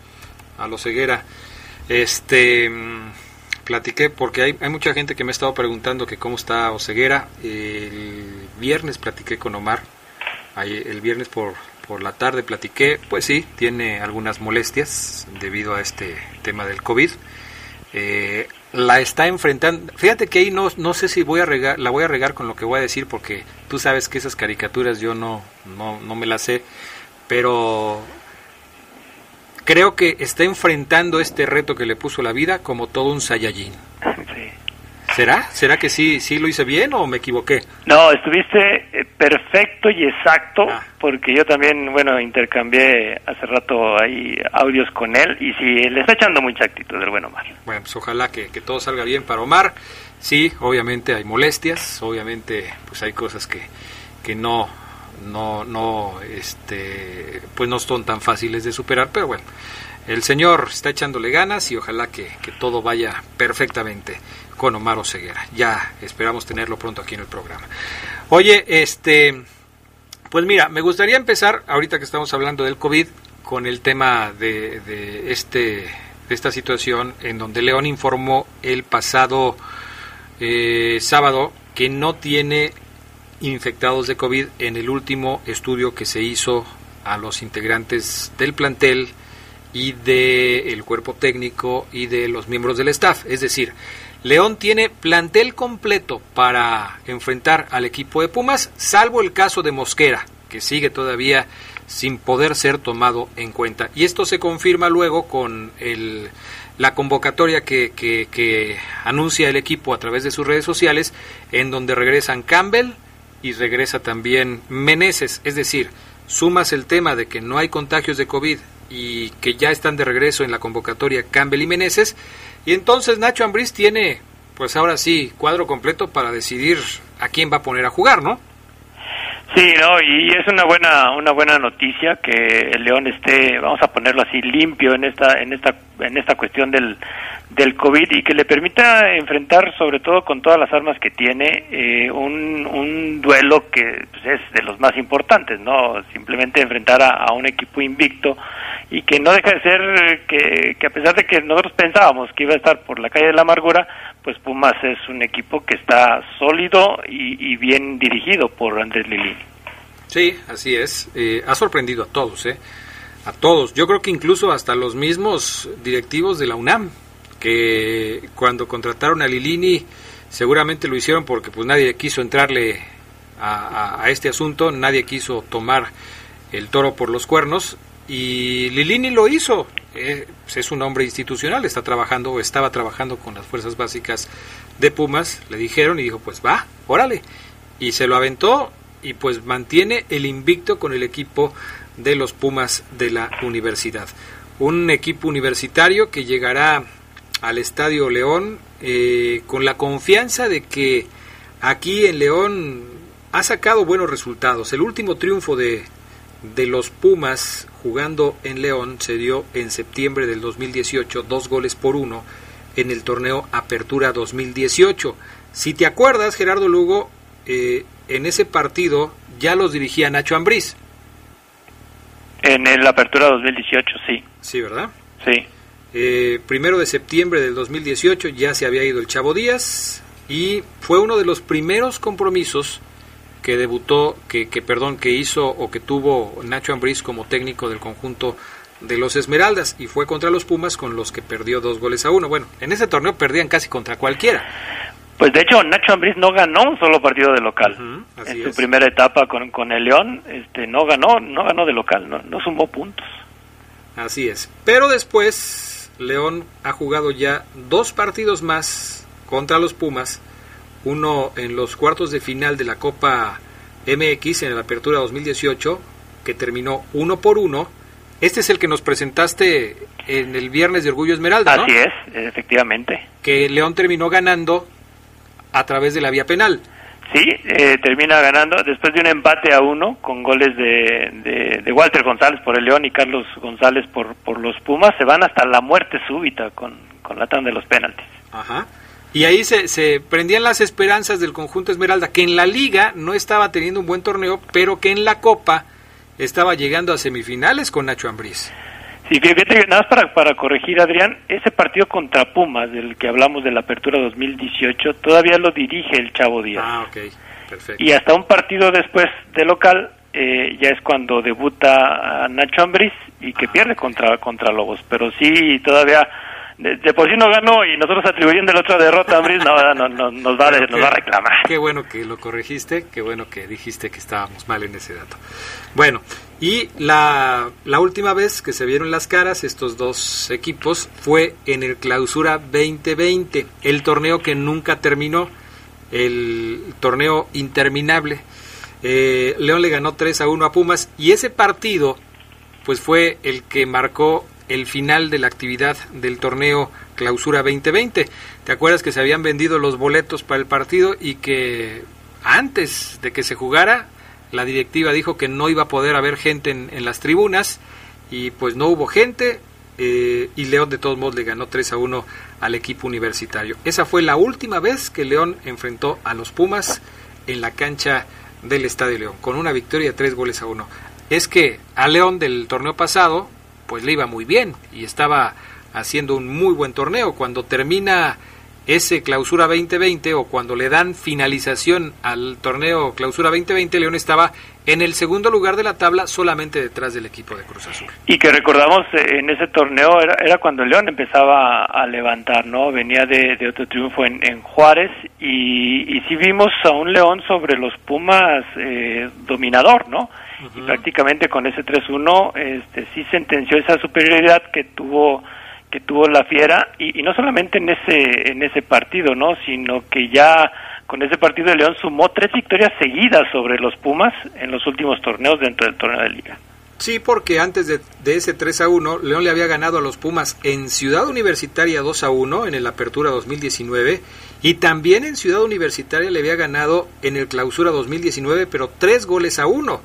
a los Ceguera. Este, platiqué porque hay, hay mucha gente que me ha estado preguntando que cómo está Oseguera. El viernes platiqué con Omar, el viernes por, por la tarde platiqué, pues sí, tiene algunas molestias debido a este tema del COVID. Eh, la está enfrentando. Fíjate que ahí no, no sé si voy a regar, la voy a regar con lo que voy a decir porque tú sabes que esas caricaturas yo no, no, no me las sé, pero creo que está enfrentando este reto que le puso la vida como todo un Saiyajin. ¿Será? ¿Será que sí, sí lo hice bien o me equivoqué? No, estuviste eh, perfecto y exacto, porque yo también, bueno, intercambié hace rato ahí audios con él y sí, le está echando mucha actitud el buen Omar. Bueno, pues ojalá que, que todo salga bien para Omar. Sí, obviamente hay molestias, obviamente pues hay cosas que, que no, no, no, este, pues no son tan fáciles de superar, pero bueno, el señor está echándole ganas y ojalá que, que todo vaya perfectamente con Omar Ceguera. Ya esperamos tenerlo pronto aquí en el programa. Oye, este, pues mira, me gustaría empezar, ahorita que estamos hablando del COVID, con el tema de, de este, de esta situación en donde León informó el pasado eh, sábado que no tiene infectados de COVID en el último estudio que se hizo a los integrantes del plantel y del cuerpo técnico y de los miembros del staff. Es decir, León tiene plantel completo para enfrentar al equipo de Pumas, salvo el caso de Mosquera, que sigue todavía sin poder ser tomado en cuenta. Y esto se confirma luego con el, la convocatoria que, anuncia el equipo a través de sus redes sociales, en donde regresan Campbell y regresa también Meneses. Es decir, sumas el tema de que no hay contagios de COVID y que ya están de regreso en la convocatoria Campbell y Meneses, y entonces Nacho Ambriz tiene, pues ahora sí, cuadro completo para decidir a quién va a poner a jugar, ¿no? Sí, no, y es una buena una buena noticia que el León esté, vamos a ponerlo así, limpio en esta en esta en esta cuestión del del COVID y que le permita enfrentar, sobre todo con todas las armas que tiene, eh, un, un duelo que pues, es de los más importantes, ¿no? Simplemente enfrentar a, a, un equipo invicto y que no deja de ser que, que a pesar de que nosotros pensábamos que iba a estar por la calle de la amargura, pues Pumas es un equipo que está sólido y, bien dirigido por Andrés Lilini. Sí, así es. Eh, ha sorprendido a todos, ¿eh? A todos. Yo creo que incluso hasta los mismos directivos de la UNAM que cuando contrataron a Lilini seguramente lo hicieron porque pues nadie quiso entrarle a, este asunto, nadie quiso tomar el toro por los cuernos y Lilini lo hizo. Es un hombre institucional, está trabajando o estaba trabajando con las fuerzas básicas de Pumas, le dijeron y dijo pues va, órale. Y se lo aventó y pues mantiene el invicto con el equipo de los Pumas de la universidad. Un equipo universitario que llegará al Estadio León eh, con la confianza de que aquí en León ha sacado buenos resultados. El último triunfo de, de los Pumas jugando en León se dio en septiembre del 2018, dos goles por uno en el torneo Apertura 2018. Si te acuerdas, Gerardo Lugo, eh, en ese partido ya los dirigía Nacho Ambriz. En el Apertura 2018, sí. Sí, ¿verdad? Sí. Eh, primero de septiembre del 2018 ya se había ido el Chavo Díaz y fue uno de los primeros compromisos que debutó, que, que perdón, que hizo o que tuvo Nacho Ambriz como técnico del conjunto de los Esmeraldas y fue contra los Pumas con los que perdió dos goles a uno. Bueno, en ese torneo perdían casi contra cualquiera. Pues de hecho Nacho Ambriz no ganó un solo partido de local. Uh -huh, en su es. primera etapa con, con el León, este, no ganó, no ganó de local, no, no sumó puntos. Así es. Pero después León ha jugado ya dos partidos más contra los Pumas, uno en los cuartos de final de la Copa MX en la Apertura 2018, que terminó uno por uno. Este es el que nos presentaste en el viernes de Orgullo Esmeralda, ¿no? Así es, efectivamente. Que León terminó ganando a través de la vía penal. Sí, eh, termina ganando después de un empate a uno con goles de, de, de, Walter González por el León y Carlos González por, por los Pumas. Se van hasta la muerte súbita con, con la tanda de los penaltis. Ajá. Y ahí se, se prendían las esperanzas del conjunto Esmeralda, que en la liga no estaba teniendo un buen torneo, pero que en la Copa estaba llegando a semifinales con Nacho Ambriz. Sí, fíjate, nada más para, para corregir, Adrián, ese partido contra Pumas, del que hablamos de la apertura 2018, todavía lo dirige el Chavo Díaz. Ah, ok, perfecto. Y hasta un partido después de local, eh, ya es cuando debuta Nacho Ambriz y que ah, pierde okay. contra, contra Lobos. Pero sí, todavía de, de, por sí no ganó y nosotros atribuyendo la otra derrota a Ambris, no, no, no, nos, va, nos va a reclamar. Qué bueno que lo corregiste, qué bueno que dijiste que estábamos mal en ese dato. Bueno, y la, la última vez que se vieron las caras estos dos equipos fue en el Clausura 2020, el torneo que nunca terminó, el torneo interminable. Eh, León le ganó 3 a 1 a Pumas y ese partido pues fue el que marcó el final de la actividad del torneo Clausura 2020. ¿Te acuerdas que se habían vendido los boletos para el partido y que antes de que se jugara la directiva dijo que no iba a poder haber gente en, las tribunas y pues no hubo gente eh, y León de todos modos le ganó 3 a 1 al equipo universitario. Esa fue la última vez que León enfrentó a los Pumas en la cancha del Estadio León, con una victoria de 3 goles a 1. Es que a León del torneo pasado, pues le iba muy bien y estaba haciendo un muy buen torneo. Cuando termina ese clausura 2020 o cuando le dan finalización al torneo clausura 2020, León estaba en el segundo lugar de la tabla solamente detrás del equipo de Cruz Azul. Y que recordamos eh, en ese torneo era, era cuando León empezaba a levantar, ¿no? Venía de, otro triunfo en, en Juárez y, y sí vimos a un León sobre los Pumas eh, dominador, ¿no? Y prácticamente con ese 3-1 este, sí sentenció esa superioridad que tuvo que tuvo la Fiera y, y, no solamente en ese en ese partido, ¿no? Sino que ya con ese partido de León sumó tres victorias seguidas sobre los Pumas en los últimos torneos dentro del torneo de liga. Sí, porque antes de, de, ese 3 a 1, León le había ganado a los Pumas en Ciudad Universitaria 2 a 1 en el Apertura 2019 y también en Ciudad Universitaria le había ganado en el Clausura 2019, pero tres goles a uno.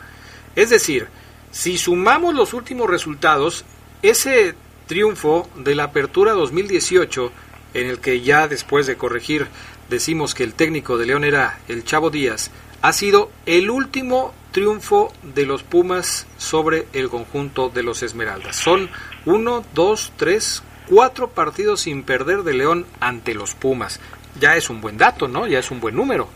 Es decir, si sumamos los últimos resultados, ese triunfo de la Apertura 2018, en el que ya después de corregir decimos que el técnico de León era el Chavo Díaz, ha sido el último triunfo de los Pumas sobre el conjunto de los Esmeraldas. Son uno, dos, tres, cuatro partidos sin perder de León ante los Pumas. Ya es un buen dato, ¿no? Ya es un buen número.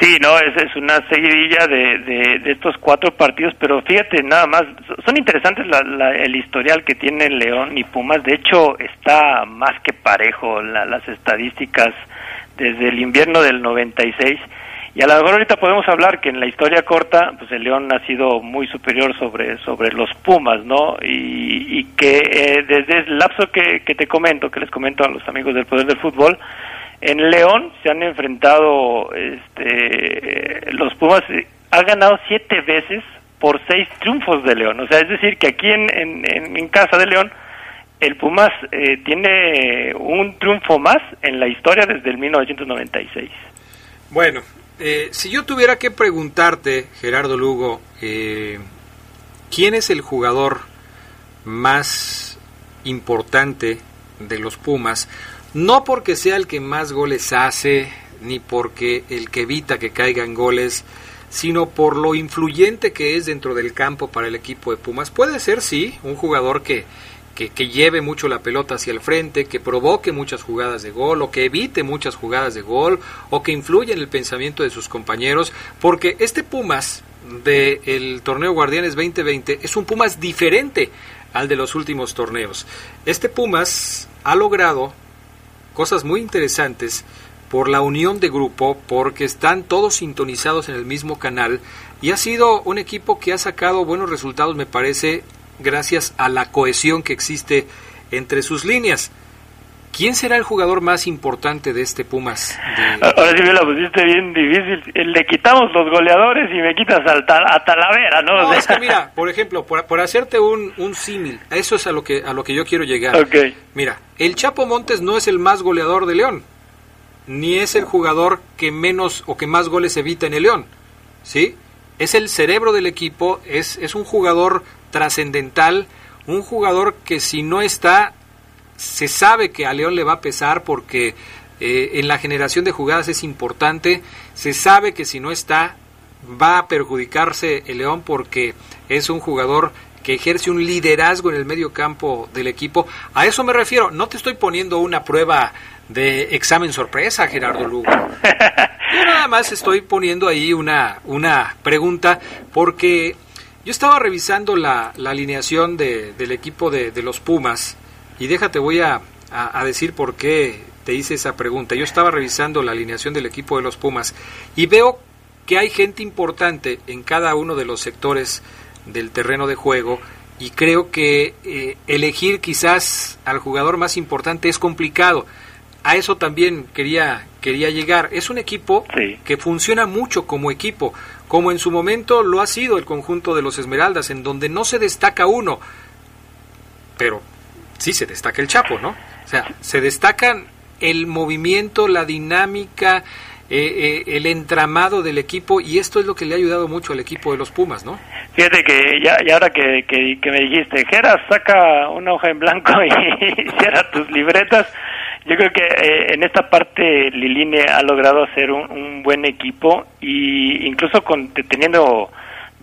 Sí, no, es, es una seguidilla de, de, estos cuatro partidos, pero fíjate, nada más, son interesantes la, la, el historial que tienen León y Pumas, de hecho está más que parejo la, las estadísticas desde el invierno del 96, y a lo mejor ahorita podemos hablar que en la historia corta, pues el León ha sido muy superior sobre, sobre los Pumas, ¿no? Y, que eh, desde el lapso que te comento, que les comento a los amigos del Poder del Fútbol, en León se han enfrentado este, los Pumas, ha ganado siete veces por seis triunfos de León. O sea, es decir, que aquí en, en, en casa de León, el Pumas eh, tiene un triunfo más en la historia desde el 1996. Bueno, eh, si yo tuviera que preguntarte, Gerardo Lugo, eh, ¿quién es el jugador más importante de los Pumas? No porque sea el que más goles hace, ni porque el que evita que caigan goles, sino por lo influyente que es dentro del campo para el equipo de Pumas. Puede ser, sí, un jugador que, que, lleve mucho la pelota hacia el frente, que provoque muchas jugadas de gol, o que evite muchas jugadas de gol, o que influya en el pensamiento de sus compañeros, porque este Pumas del el torneo Guardianes 2020 es un Pumas diferente al de los últimos torneos. Este Pumas ha logrado cosas muy interesantes por la unión de grupo, porque están todos sintonizados en el mismo canal y ha sido un equipo que ha sacado buenos resultados, me parece, gracias a la cohesión que existe entre sus líneas. ¿Quién será el jugador más importante de este Pumas? De... Ahora sí me la pusiste bien difícil. Le quitamos los goleadores y me quitas a, a Talavera, ¿no? No, es que mira, por ejemplo, por, por hacerte un, un símil, eso es a lo que a lo que yo quiero llegar. Okay. Mira, el Chapo Montes no es el más goleador de León, ni es el jugador que menos o que más goles evita en el León, ¿sí? Es el cerebro del equipo, es, es un jugador trascendental, un jugador que si no está se sabe que a León le va a pesar porque eh, en la generación de jugadas es importante, se sabe que si no está va a perjudicarse el León porque es un jugador que ejerce un liderazgo en el medio campo del equipo. A eso me refiero, no te estoy poniendo una prueba de examen sorpresa, Gerardo Lugo. Yo nada más estoy poniendo ahí una, una pregunta porque yo estaba revisando la, la alineación de, del equipo de, de los Pumas y déjate, voy a, a, a, decir por qué te hice esa pregunta. Yo estaba revisando la alineación del equipo de los Pumas y veo que hay gente importante en cada uno de los sectores del terreno de juego y creo que eh, elegir quizás al jugador más importante es complicado. A eso también quería, quería llegar. Es un equipo sí. que funciona mucho como equipo, como en su momento lo ha sido el conjunto de los Esmeraldas, en donde no se destaca uno, pero sí se destaca el Chapo, ¿no? O sea, se destacan el movimiento, la dinámica, eh, eh, el entramado del equipo y esto es lo que le ha ayudado mucho al equipo de los Pumas, ¿no? Fíjate que ya, y ahora que, que, me dijiste, Geras, saca una hoja en blanco y cierra tus libretas. Yo creo que eh, en esta parte Liline ha logrado hacer un, buen equipo y incluso con, teniendo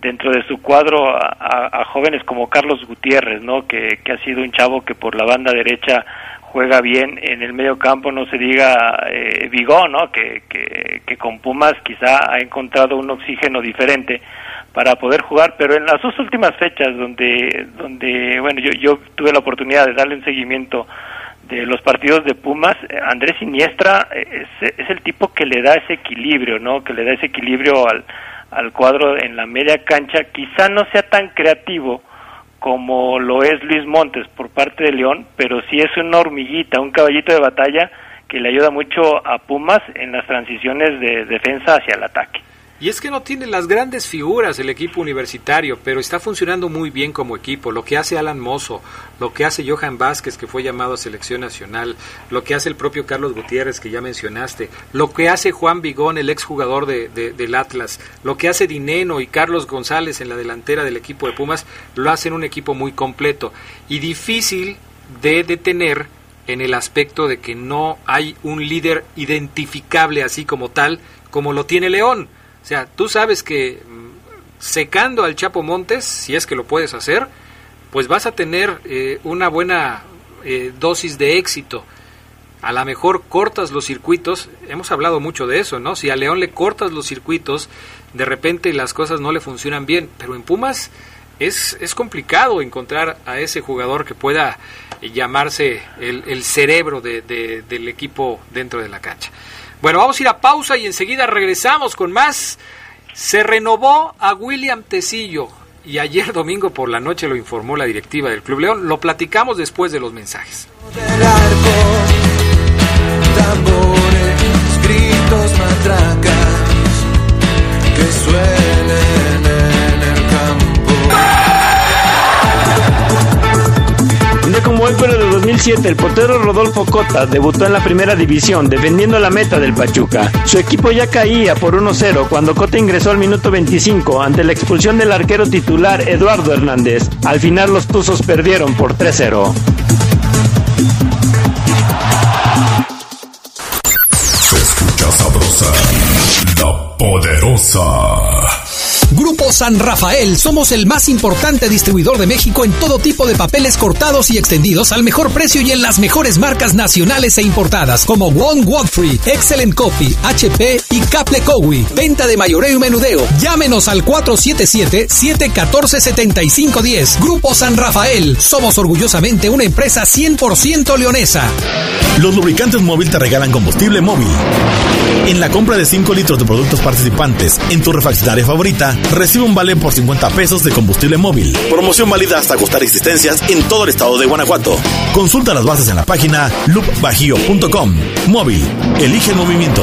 dentro de su cuadro a, jóvenes como Carlos Gutiérrez, ¿no? Que, que ha sido un chavo que por la banda derecha juega bien en el medio campo, no se diga eh, Vigó, ¿no? Que, que, con Pumas quizá ha encontrado un oxígeno diferente para poder jugar, pero en las dos últimas fechas donde, donde bueno, yo, yo tuve la oportunidad de darle un seguimiento de los partidos de Pumas, eh, Andrés Siniestra es, es el tipo que le da ese equilibrio, ¿no? Que le da ese equilibrio al, al cuadro en la media cancha, quizá no sea tan creativo, como lo es Luis Montes por parte de León, pero sí es una hormiguita, un caballito de batalla que le ayuda mucho a Pumas en las transiciones de defensa hacia el ataque. Y es que no tiene las grandes figuras el equipo universitario, pero está funcionando muy bien como equipo. Lo que hace Alan Mozo, lo que hace Johan Vázquez, que fue llamado a selección nacional, lo que hace el propio Carlos Gutiérrez, que ya mencionaste, lo que hace Juan Vigón, el exjugador de, del Atlas, lo que hace Dineno y Carlos González en la delantera del equipo de Pumas, lo hacen un equipo muy completo y difícil de detener en el aspecto de que no hay un líder identificable así como tal, como lo tiene León o sea, tú sabes que mm, secando al Chapo Montes, si es que lo puedes hacer, pues vas a tener eh, una buena eh, dosis de éxito. A lo mejor cortas los circuitos, hemos hablado mucho de eso, ¿no? Si a León le cortas los circuitos, de repente las cosas no le funcionan bien, pero en Pumas es, es complicado encontrar a ese jugador que pueda llamarse el, cerebro del equipo dentro de la cancha. Bueno, vamos a ir a pausa y enseguida regresamos con más. Se renovó a William Tecillo y ayer domingo por la noche lo informó la directiva del Club León. Lo platicamos después de los mensajes. que suenen en el campo. como hoy, pero de 2007, el portero Rodolfo Cota debutó en la primera división, defendiendo la meta del Pachuca. Su equipo ya caía por 1-0 cuando Cota ingresó al minuto 25 ante la expulsión del arquero titular Eduardo Hernández. Al final los Tuzos perdieron por 3-0. Se escucha sabrosa, la poderosa. Grupo San Rafael, somos el más importante distribuidor de México en todo tipo de papeles cortados y extendidos al mejor precio y en las mejores marcas nacionales e importadas como One Godfrey, Excellent Copy, HP y Caple Cowie. Venta de mayoreo y menudeo. Llámenos al 477-714-7510. Grupo San Rafael, somos orgullosamente una empresa 100% leonesa. Los lubricantes móvil te regalan combustible móvil. En la compra de 5 litros de productos participantes en tu refaccionaria favorita, recibe un vale por 50 pesos de combustible móvil. Promoción válida hasta costar existencias en todo el estado de Guanajuato. Consulta las bases en la página loopbajío.com. Móvil, elige el movimiento.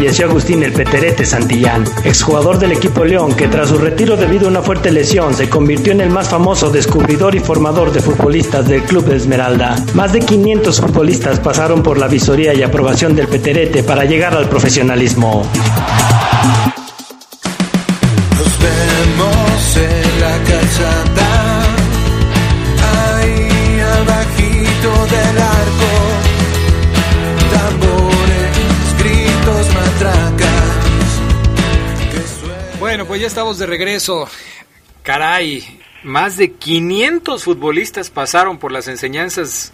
Falleció Agustín El Peterete Santillán, exjugador del equipo León, que tras su retiro debido a una fuerte lesión se convirtió en el más famoso descubridor y formador de futbolistas del Club de Esmeralda. Más de 500 futbolistas pasaron por la visoría y aprobación del Peterete para llegar al profesionalismo. Ya estamos de regreso. Caray, más de 500 futbolistas pasaron por las enseñanzas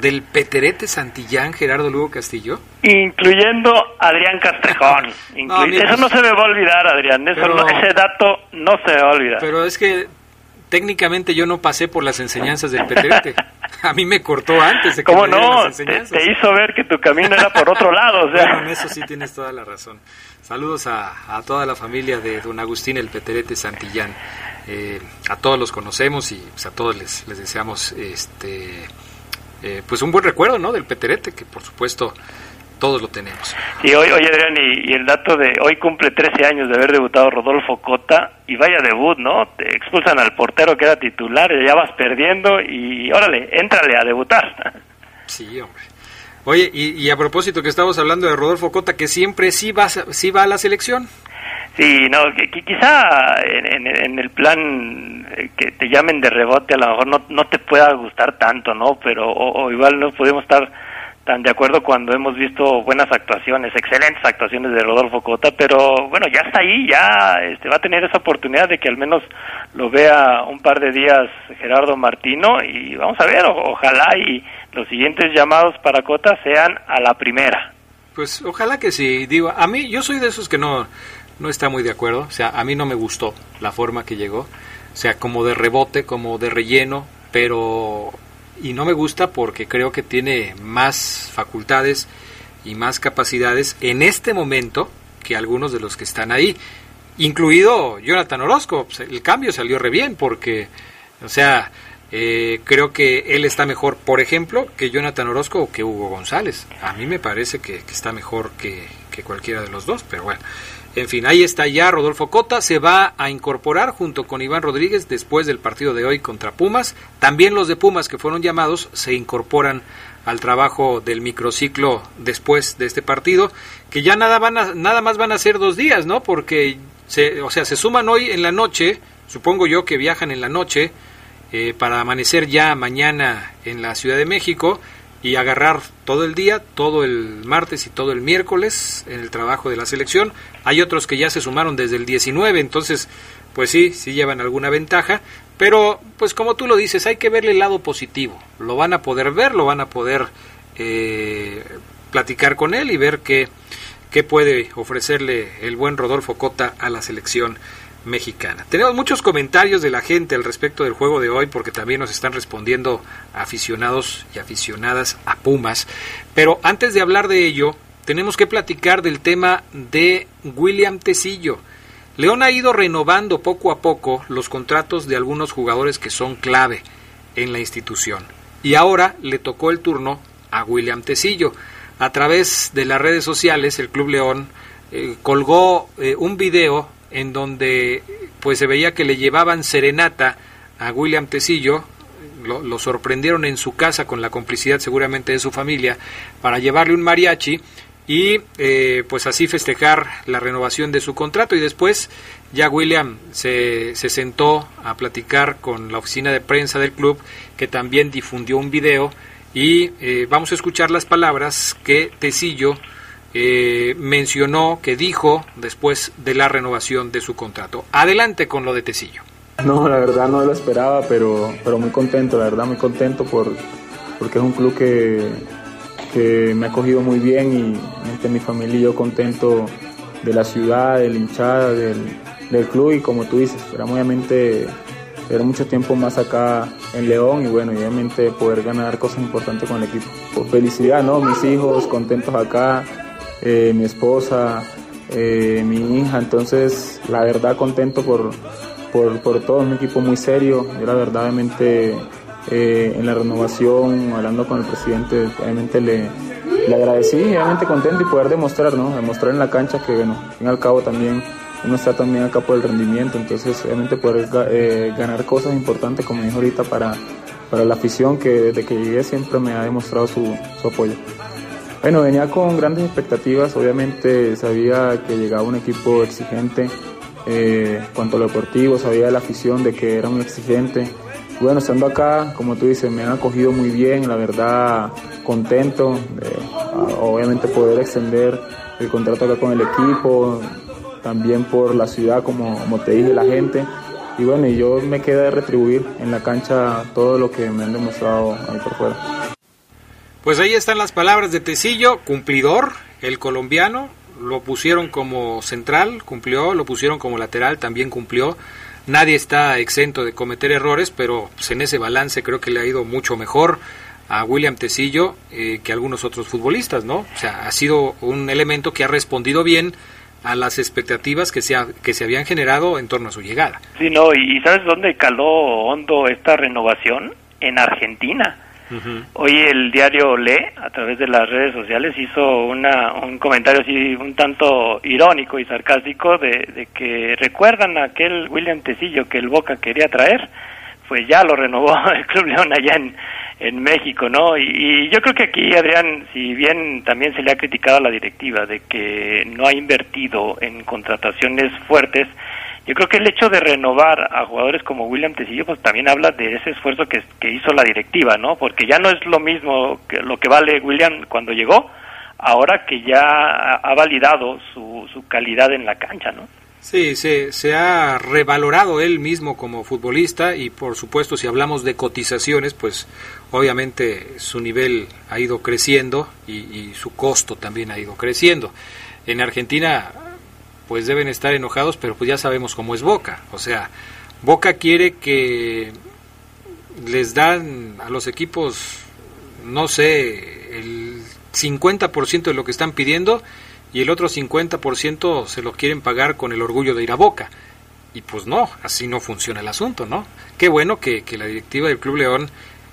del Peterete Santillán, Gerardo Lugo Castillo. Incluyendo Adrián Castrejón. eso no se me va a olvidar, Adrián. ese dato no se me va a olvidar. Pero es que técnicamente yo no pasé por las enseñanzas del Peterete. A mí me cortó antes de que ¿Cómo me no? las Te, enseñanzas. te hizo ver que tu camino era por otro lado, o sea. Bueno, en eso sí tienes toda la razón. Saludos a, a toda la familia de don Agustín el Peterete Santillán. Eh, a todos los conocemos y pues, a todos les, les deseamos este eh, pues un buen recuerdo ¿no? del Peterete, que por supuesto todos lo tenemos. Y hoy, oye Adrián, y, y el dato de hoy cumple 13 años de haber debutado Rodolfo Cota, y vaya debut, ¿no? Te expulsan al portero que era titular, y ya vas perdiendo, y órale, éntrale a debutar. Sí, hombre. Oye, y, y a propósito que estamos hablando de Rodolfo Cota, que siempre sí va, sí va a la selección. Sí, no, que, quizá en, en- el plan eh, que te llamen de rebote a lo mejor no, no te pueda gustar tanto, ¿no? Pero o igual no podemos estar tan de acuerdo cuando hemos visto buenas actuaciones, excelentes actuaciones de Rodolfo Cota, pero bueno, ya está ahí, ya este, va a tener esa oportunidad de que al menos lo vea un par de días Gerardo Martino y vamos a ver, ojalá y los siguientes llamados para Cota sean a la primera. Pues ojalá que sí. Digo, a mí, yo soy de esos que no, no está muy de acuerdo. O sea, a mí no me gustó la forma que llegó. O sea, como de rebote, como de relleno, pero... Y no me gusta porque creo que tiene más facultades y más capacidades en este momento que algunos de los que están ahí. Incluido Jonathan Orozco. Pues, el cambio salió re bien porque, o sea, eh, creo que él está mejor, por ejemplo, que Jonathan Orozco o que Hugo González. A mí me parece que, está mejor que, que cualquiera de los dos, pero bueno. En fin, ahí está ya Rodolfo Cota, se va a incorporar junto con Iván Rodríguez después del partido de hoy contra Pumas. También los de Pumas que fueron llamados se incorporan al trabajo del microciclo después de este partido, que ya nada, van a, nada más van a ser dos días, ¿no? Porque, se, o sea, se suman hoy en la noche, supongo yo que viajan en la noche, eh, para amanecer ya mañana en la Ciudad de México y agarrar todo el día, todo el martes y todo el miércoles en el trabajo de la selección. Hay otros que ya se sumaron desde el 19, entonces pues sí, sí llevan alguna ventaja, pero pues como tú lo dices, hay que verle el lado positivo. Lo van a poder ver, lo van a poder eh, platicar con él y ver qué, qué puede ofrecerle el buen Rodolfo Cota a la selección mexicana. Tenemos muchos comentarios de la gente al respecto del juego de hoy porque también nos están respondiendo aficionados y aficionadas a Pumas. Pero antes de hablar de ello, tenemos que platicar del tema de William Tecillo. León ha ido renovando poco a poco los contratos de algunos jugadores que son clave en la institución. Y ahora le tocó el turno a William Tecillo. A través de las redes sociales, el Club León eh, colgó eh, un video en donde pues se veía que le llevaban serenata a William Tecillo, lo, sorprendieron en su casa con la complicidad seguramente de su familia para llevarle un mariachi y eh, pues así festejar la renovación de su contrato. Y después ya William se, se sentó a platicar con la oficina de prensa del club que también difundió un video y eh, vamos a escuchar las palabras que Tecillo eh, mencionó, que dijo después de la renovación de su contrato. Adelante con lo de Tecillo. No, la verdad no lo esperaba, pero, pero muy contento, la verdad muy contento por, porque es un club que, que me ha acogido muy bien y este, mi familia y yo contento de la ciudad, de la hinchada, del, del club y como tú dices, esperamos obviamente tener mucho tiempo más acá en León y bueno, obviamente poder ganar cosas importantes con el equipo. Por felicidad, ¿no? Mis hijos contentos acá, eh, mi esposa, eh, mi hija, entonces la verdad contento por, por, por todo, es un equipo muy serio, yo la verdad obviamente eh, en la renovación, hablando con el presidente, obviamente le, le agradecí, obviamente contento y poder demostrar, ¿no? Demostrar en la cancha que bueno, al fin y al cabo también uno está también acá por el rendimiento, entonces obviamente poder ganar cosas importantes, como dijo ahorita, para, para la afición que desde que llegué siempre me ha demostrado su, su apoyo. Bueno, venía con grandes expectativas, obviamente sabía que llegaba un equipo exigente eh, cuanto a lo deportivo, sabía la afición de que era un exigente. Bueno, estando acá, como tú dices, me han acogido muy bien, la verdad contento, obviamente poder extender el contrato acá con el equipo, también por la ciudad, como, como te dije, la gente. Y bueno, yo me queda de retribuir en la cancha todo lo que me han demostrado ahí por fuera. Pues ahí están las palabras de Tecillo, cumplidor, el colombiano, lo pusieron como central, cumplió, lo pusieron como lateral, también cumplió. nadie está exento de cometer errores, pero pues, en ese balance creo que le ha ido mucho mejor a William Tecillo eh, que a algunos otros futbolistas, ¿no? O sea, ha sido un elemento que ha respondido bien a las expectativas que se, ha- que se habían generado en torno a su llegada. Sí, no, y, ¿sabes dónde caló hondo esta renovación? En Argentina. Hoy el diario Le, a través de las redes sociales, hizo una, un comentario así un tanto irónico y sarcástico de, de que recuerdan a aquel William Tecillo que el Boca quería traer, pues ya lo renovó el Club León allá en, en México, ¿no? Y, y yo creo que aquí, Adrián, si bien también se le ha criticado a la directiva de que no ha invertido en contrataciones fuertes, yo creo que el hecho de renovar a jugadores como William Tecillo, pues también habla de ese esfuerzo que, que hizo la directiva, ¿no? Porque ya no es lo mismo que lo que vale William cuando llegó, ahora que ya ha, validado su, su calidad en la cancha, ¿no? Sí, se, se ha revalorado él mismo como futbolista y por supuesto si hablamos de cotizaciones, pues obviamente su nivel ha ido creciendo y, y su costo también ha ido creciendo. En Argentina pues deben estar enojados, pero pues ya sabemos cómo es Boca. O sea, Boca quiere que les dan a los equipos, no sé, el 50% de lo que están pidiendo y el otro 50% se lo quieren pagar con el orgullo de ir a Boca. Y pues no, así no funciona el asunto, ¿no? Qué bueno que, que la directiva del Club León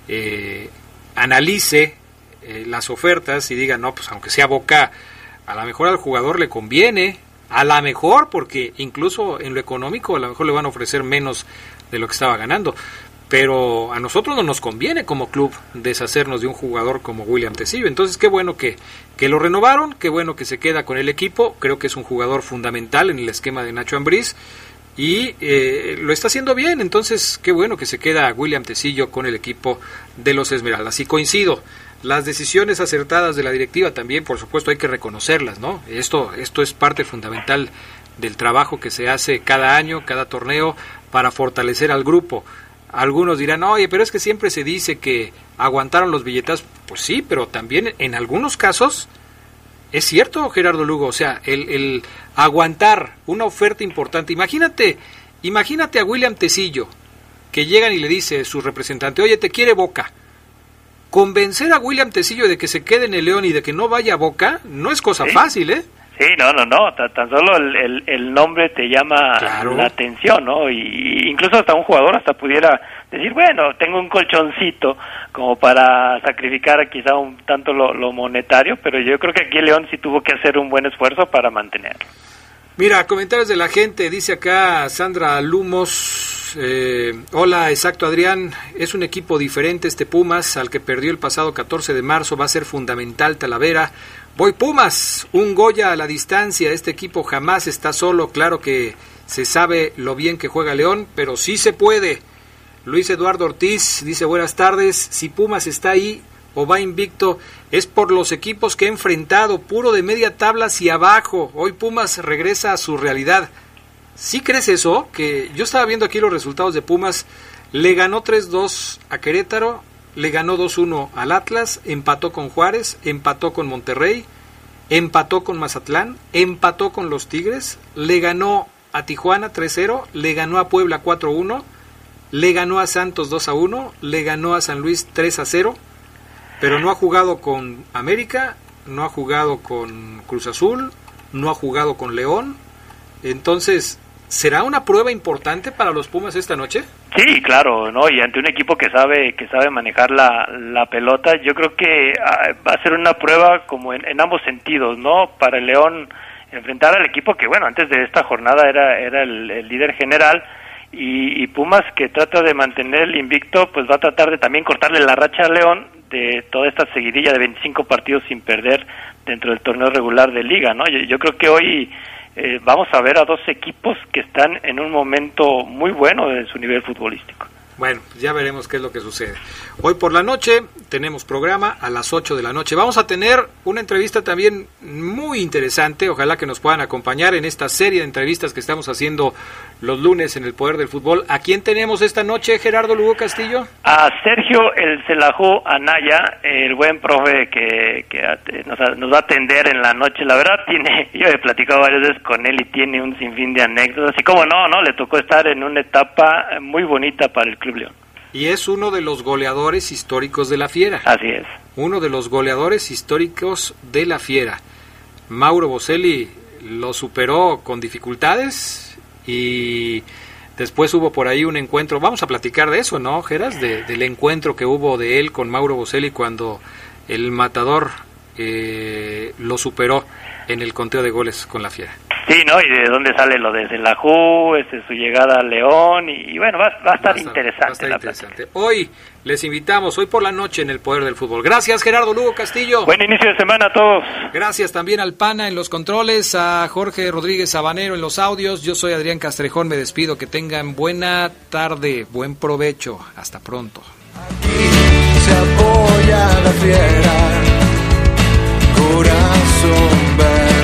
eh, analice eh, las ofertas y diga, no, pues aunque sea Boca, a lo mejor al jugador le conviene, a lo mejor, porque incluso en lo económico a lo mejor le van a ofrecer menos de lo que estaba ganando. Pero a nosotros no nos conviene como club deshacernos de un jugador como William Tecillo. Entonces, qué bueno que, que lo renovaron, qué bueno que se queda con el equipo. Creo que es un jugador fundamental en el esquema de Nacho Ambriz y eh, lo está haciendo bien. Entonces, qué bueno que se queda William Tecillo con el equipo de los Esmeraldas. Y coincido, las decisiones acertadas de la directiva también, por supuesto, hay que reconocerlas, ¿no? Esto, esto es parte fundamental del trabajo que se hace cada año, cada torneo, para fortalecer al grupo. Algunos dirán, oye, pero es que siempre se dice que aguantaron los billetas. Pues sí, pero también en algunos casos es cierto, Gerardo Lugo. O sea, el, el aguantar una oferta importante. Imagínate, imagínate a William Tecillo, que llegan y le dice su representante, oye, te quiere Boca. Convencer a William Tecillo de que se quede en el León y de que no vaya a Boca no es cosa Sí. fácil, ¿eh? Sí, no, no, no, tan, tan solo el, el, el nombre te llama Claro. la atención, ¿no? Y, incluso hasta un jugador hasta pudiera decir, bueno, tengo un colchoncito como para sacrificar quizá un tanto lo, lo monetario, pero yo creo que aquí León sí tuvo que hacer un buen esfuerzo para mantenerlo. Mira, comentarios de la gente, dice acá Sandra Lumos, eh, hola, exacto Adrián, es un equipo diferente este Pumas, al que perdió el pasado 14 de marzo, va a ser fundamental Talavera. Voy Pumas, un Goya a la distancia, este equipo jamás está solo, claro que se sabe lo bien que juega León, pero sí se puede. Luis Eduardo Ortiz dice buenas tardes, si Pumas está ahí o va invicto es por los equipos que ha enfrentado, puro de media tabla hacia abajo. Hoy Pumas regresa a su realidad. ¿Sí crees eso? Que yo estaba viendo aquí los resultados de Pumas, le ganó 3-2 a Querétaro, le ganó 2-1 al Atlas, empató con Juárez, empató con Monterrey, empató con Mazatlán, empató con los Tigres, le ganó a Tijuana 3-0, le ganó a Puebla 4-1, le ganó a Santos 2-1, le ganó a San Luis 3-0, pero no ha jugado con América, no ha jugado con Cruz Azul, no ha jugado con León. Entonces, ¿será una prueba importante para los Pumas esta noche? Sí, claro, ¿no? Y ante un equipo que sabe que sabe manejar la, la pelota, yo creo que ah, va a ser una prueba como en, ambos sentidos, ¿no? Para el León enfrentar al equipo que, bueno, antes de esta jornada era, era el, el líder general y, y Pumas que trata de mantener el invicto, pues va a tratar de también cortarle la racha al León de toda esta seguidilla de 25 partidos sin perder dentro del torneo regular de liga, ¿no? Yo, creo que hoy eh, vamos a ver a dos equipos que están en un momento muy bueno de su nivel futbolístico. Bueno, pues ya veremos qué es lo que sucede. Hoy por la noche tenemos programa a las 8 de la noche. Vamos a tener una entrevista también muy interesante. Ojalá que nos puedan acompañar en esta serie de entrevistas que estamos haciendo los lunes en el Poder del Fútbol. ¿A quién tenemos esta noche, Gerardo Lugo Castillo? A Sergio el Celajú Anaya, el buen profe que, que nos, nos, va a atender en la noche. La verdad, tiene, yo he platicado varias veces con él y tiene un sinfín de anécdotas. Y como no, no, le tocó estar en una etapa muy bonita para el Club León. Y es uno de los goleadores históricos de la Fiera. Así es. Uno de los goleadores históricos de la Fiera. Mauro Boselli lo superó con dificultades y después hubo por ahí un encuentro, vamos a platicar de eso, ¿no, Geras? De, del encuentro que hubo de él con Mauro Boselli cuando el matador eh, lo superó en el conteo de goles con la Fiera. Sí, ¿no? Y de dónde sale lo de Zelajú, este, su llegada a León, y, bueno, va, va, a estar interesante. Va a estar la interesante. Hoy les invitamos, hoy por la noche en el Poder del Fútbol. Gracias, Gerardo Lugo Castillo. Buen inicio de semana a todos. Gracias también al PANA en los controles, a Jorge Rodríguez Sabanero en los audios. Yo soy Adrián Castrejón, me despido. Que tengan buena tarde, buen provecho. Hasta pronto. Aquí se apoya la fiera, corazón.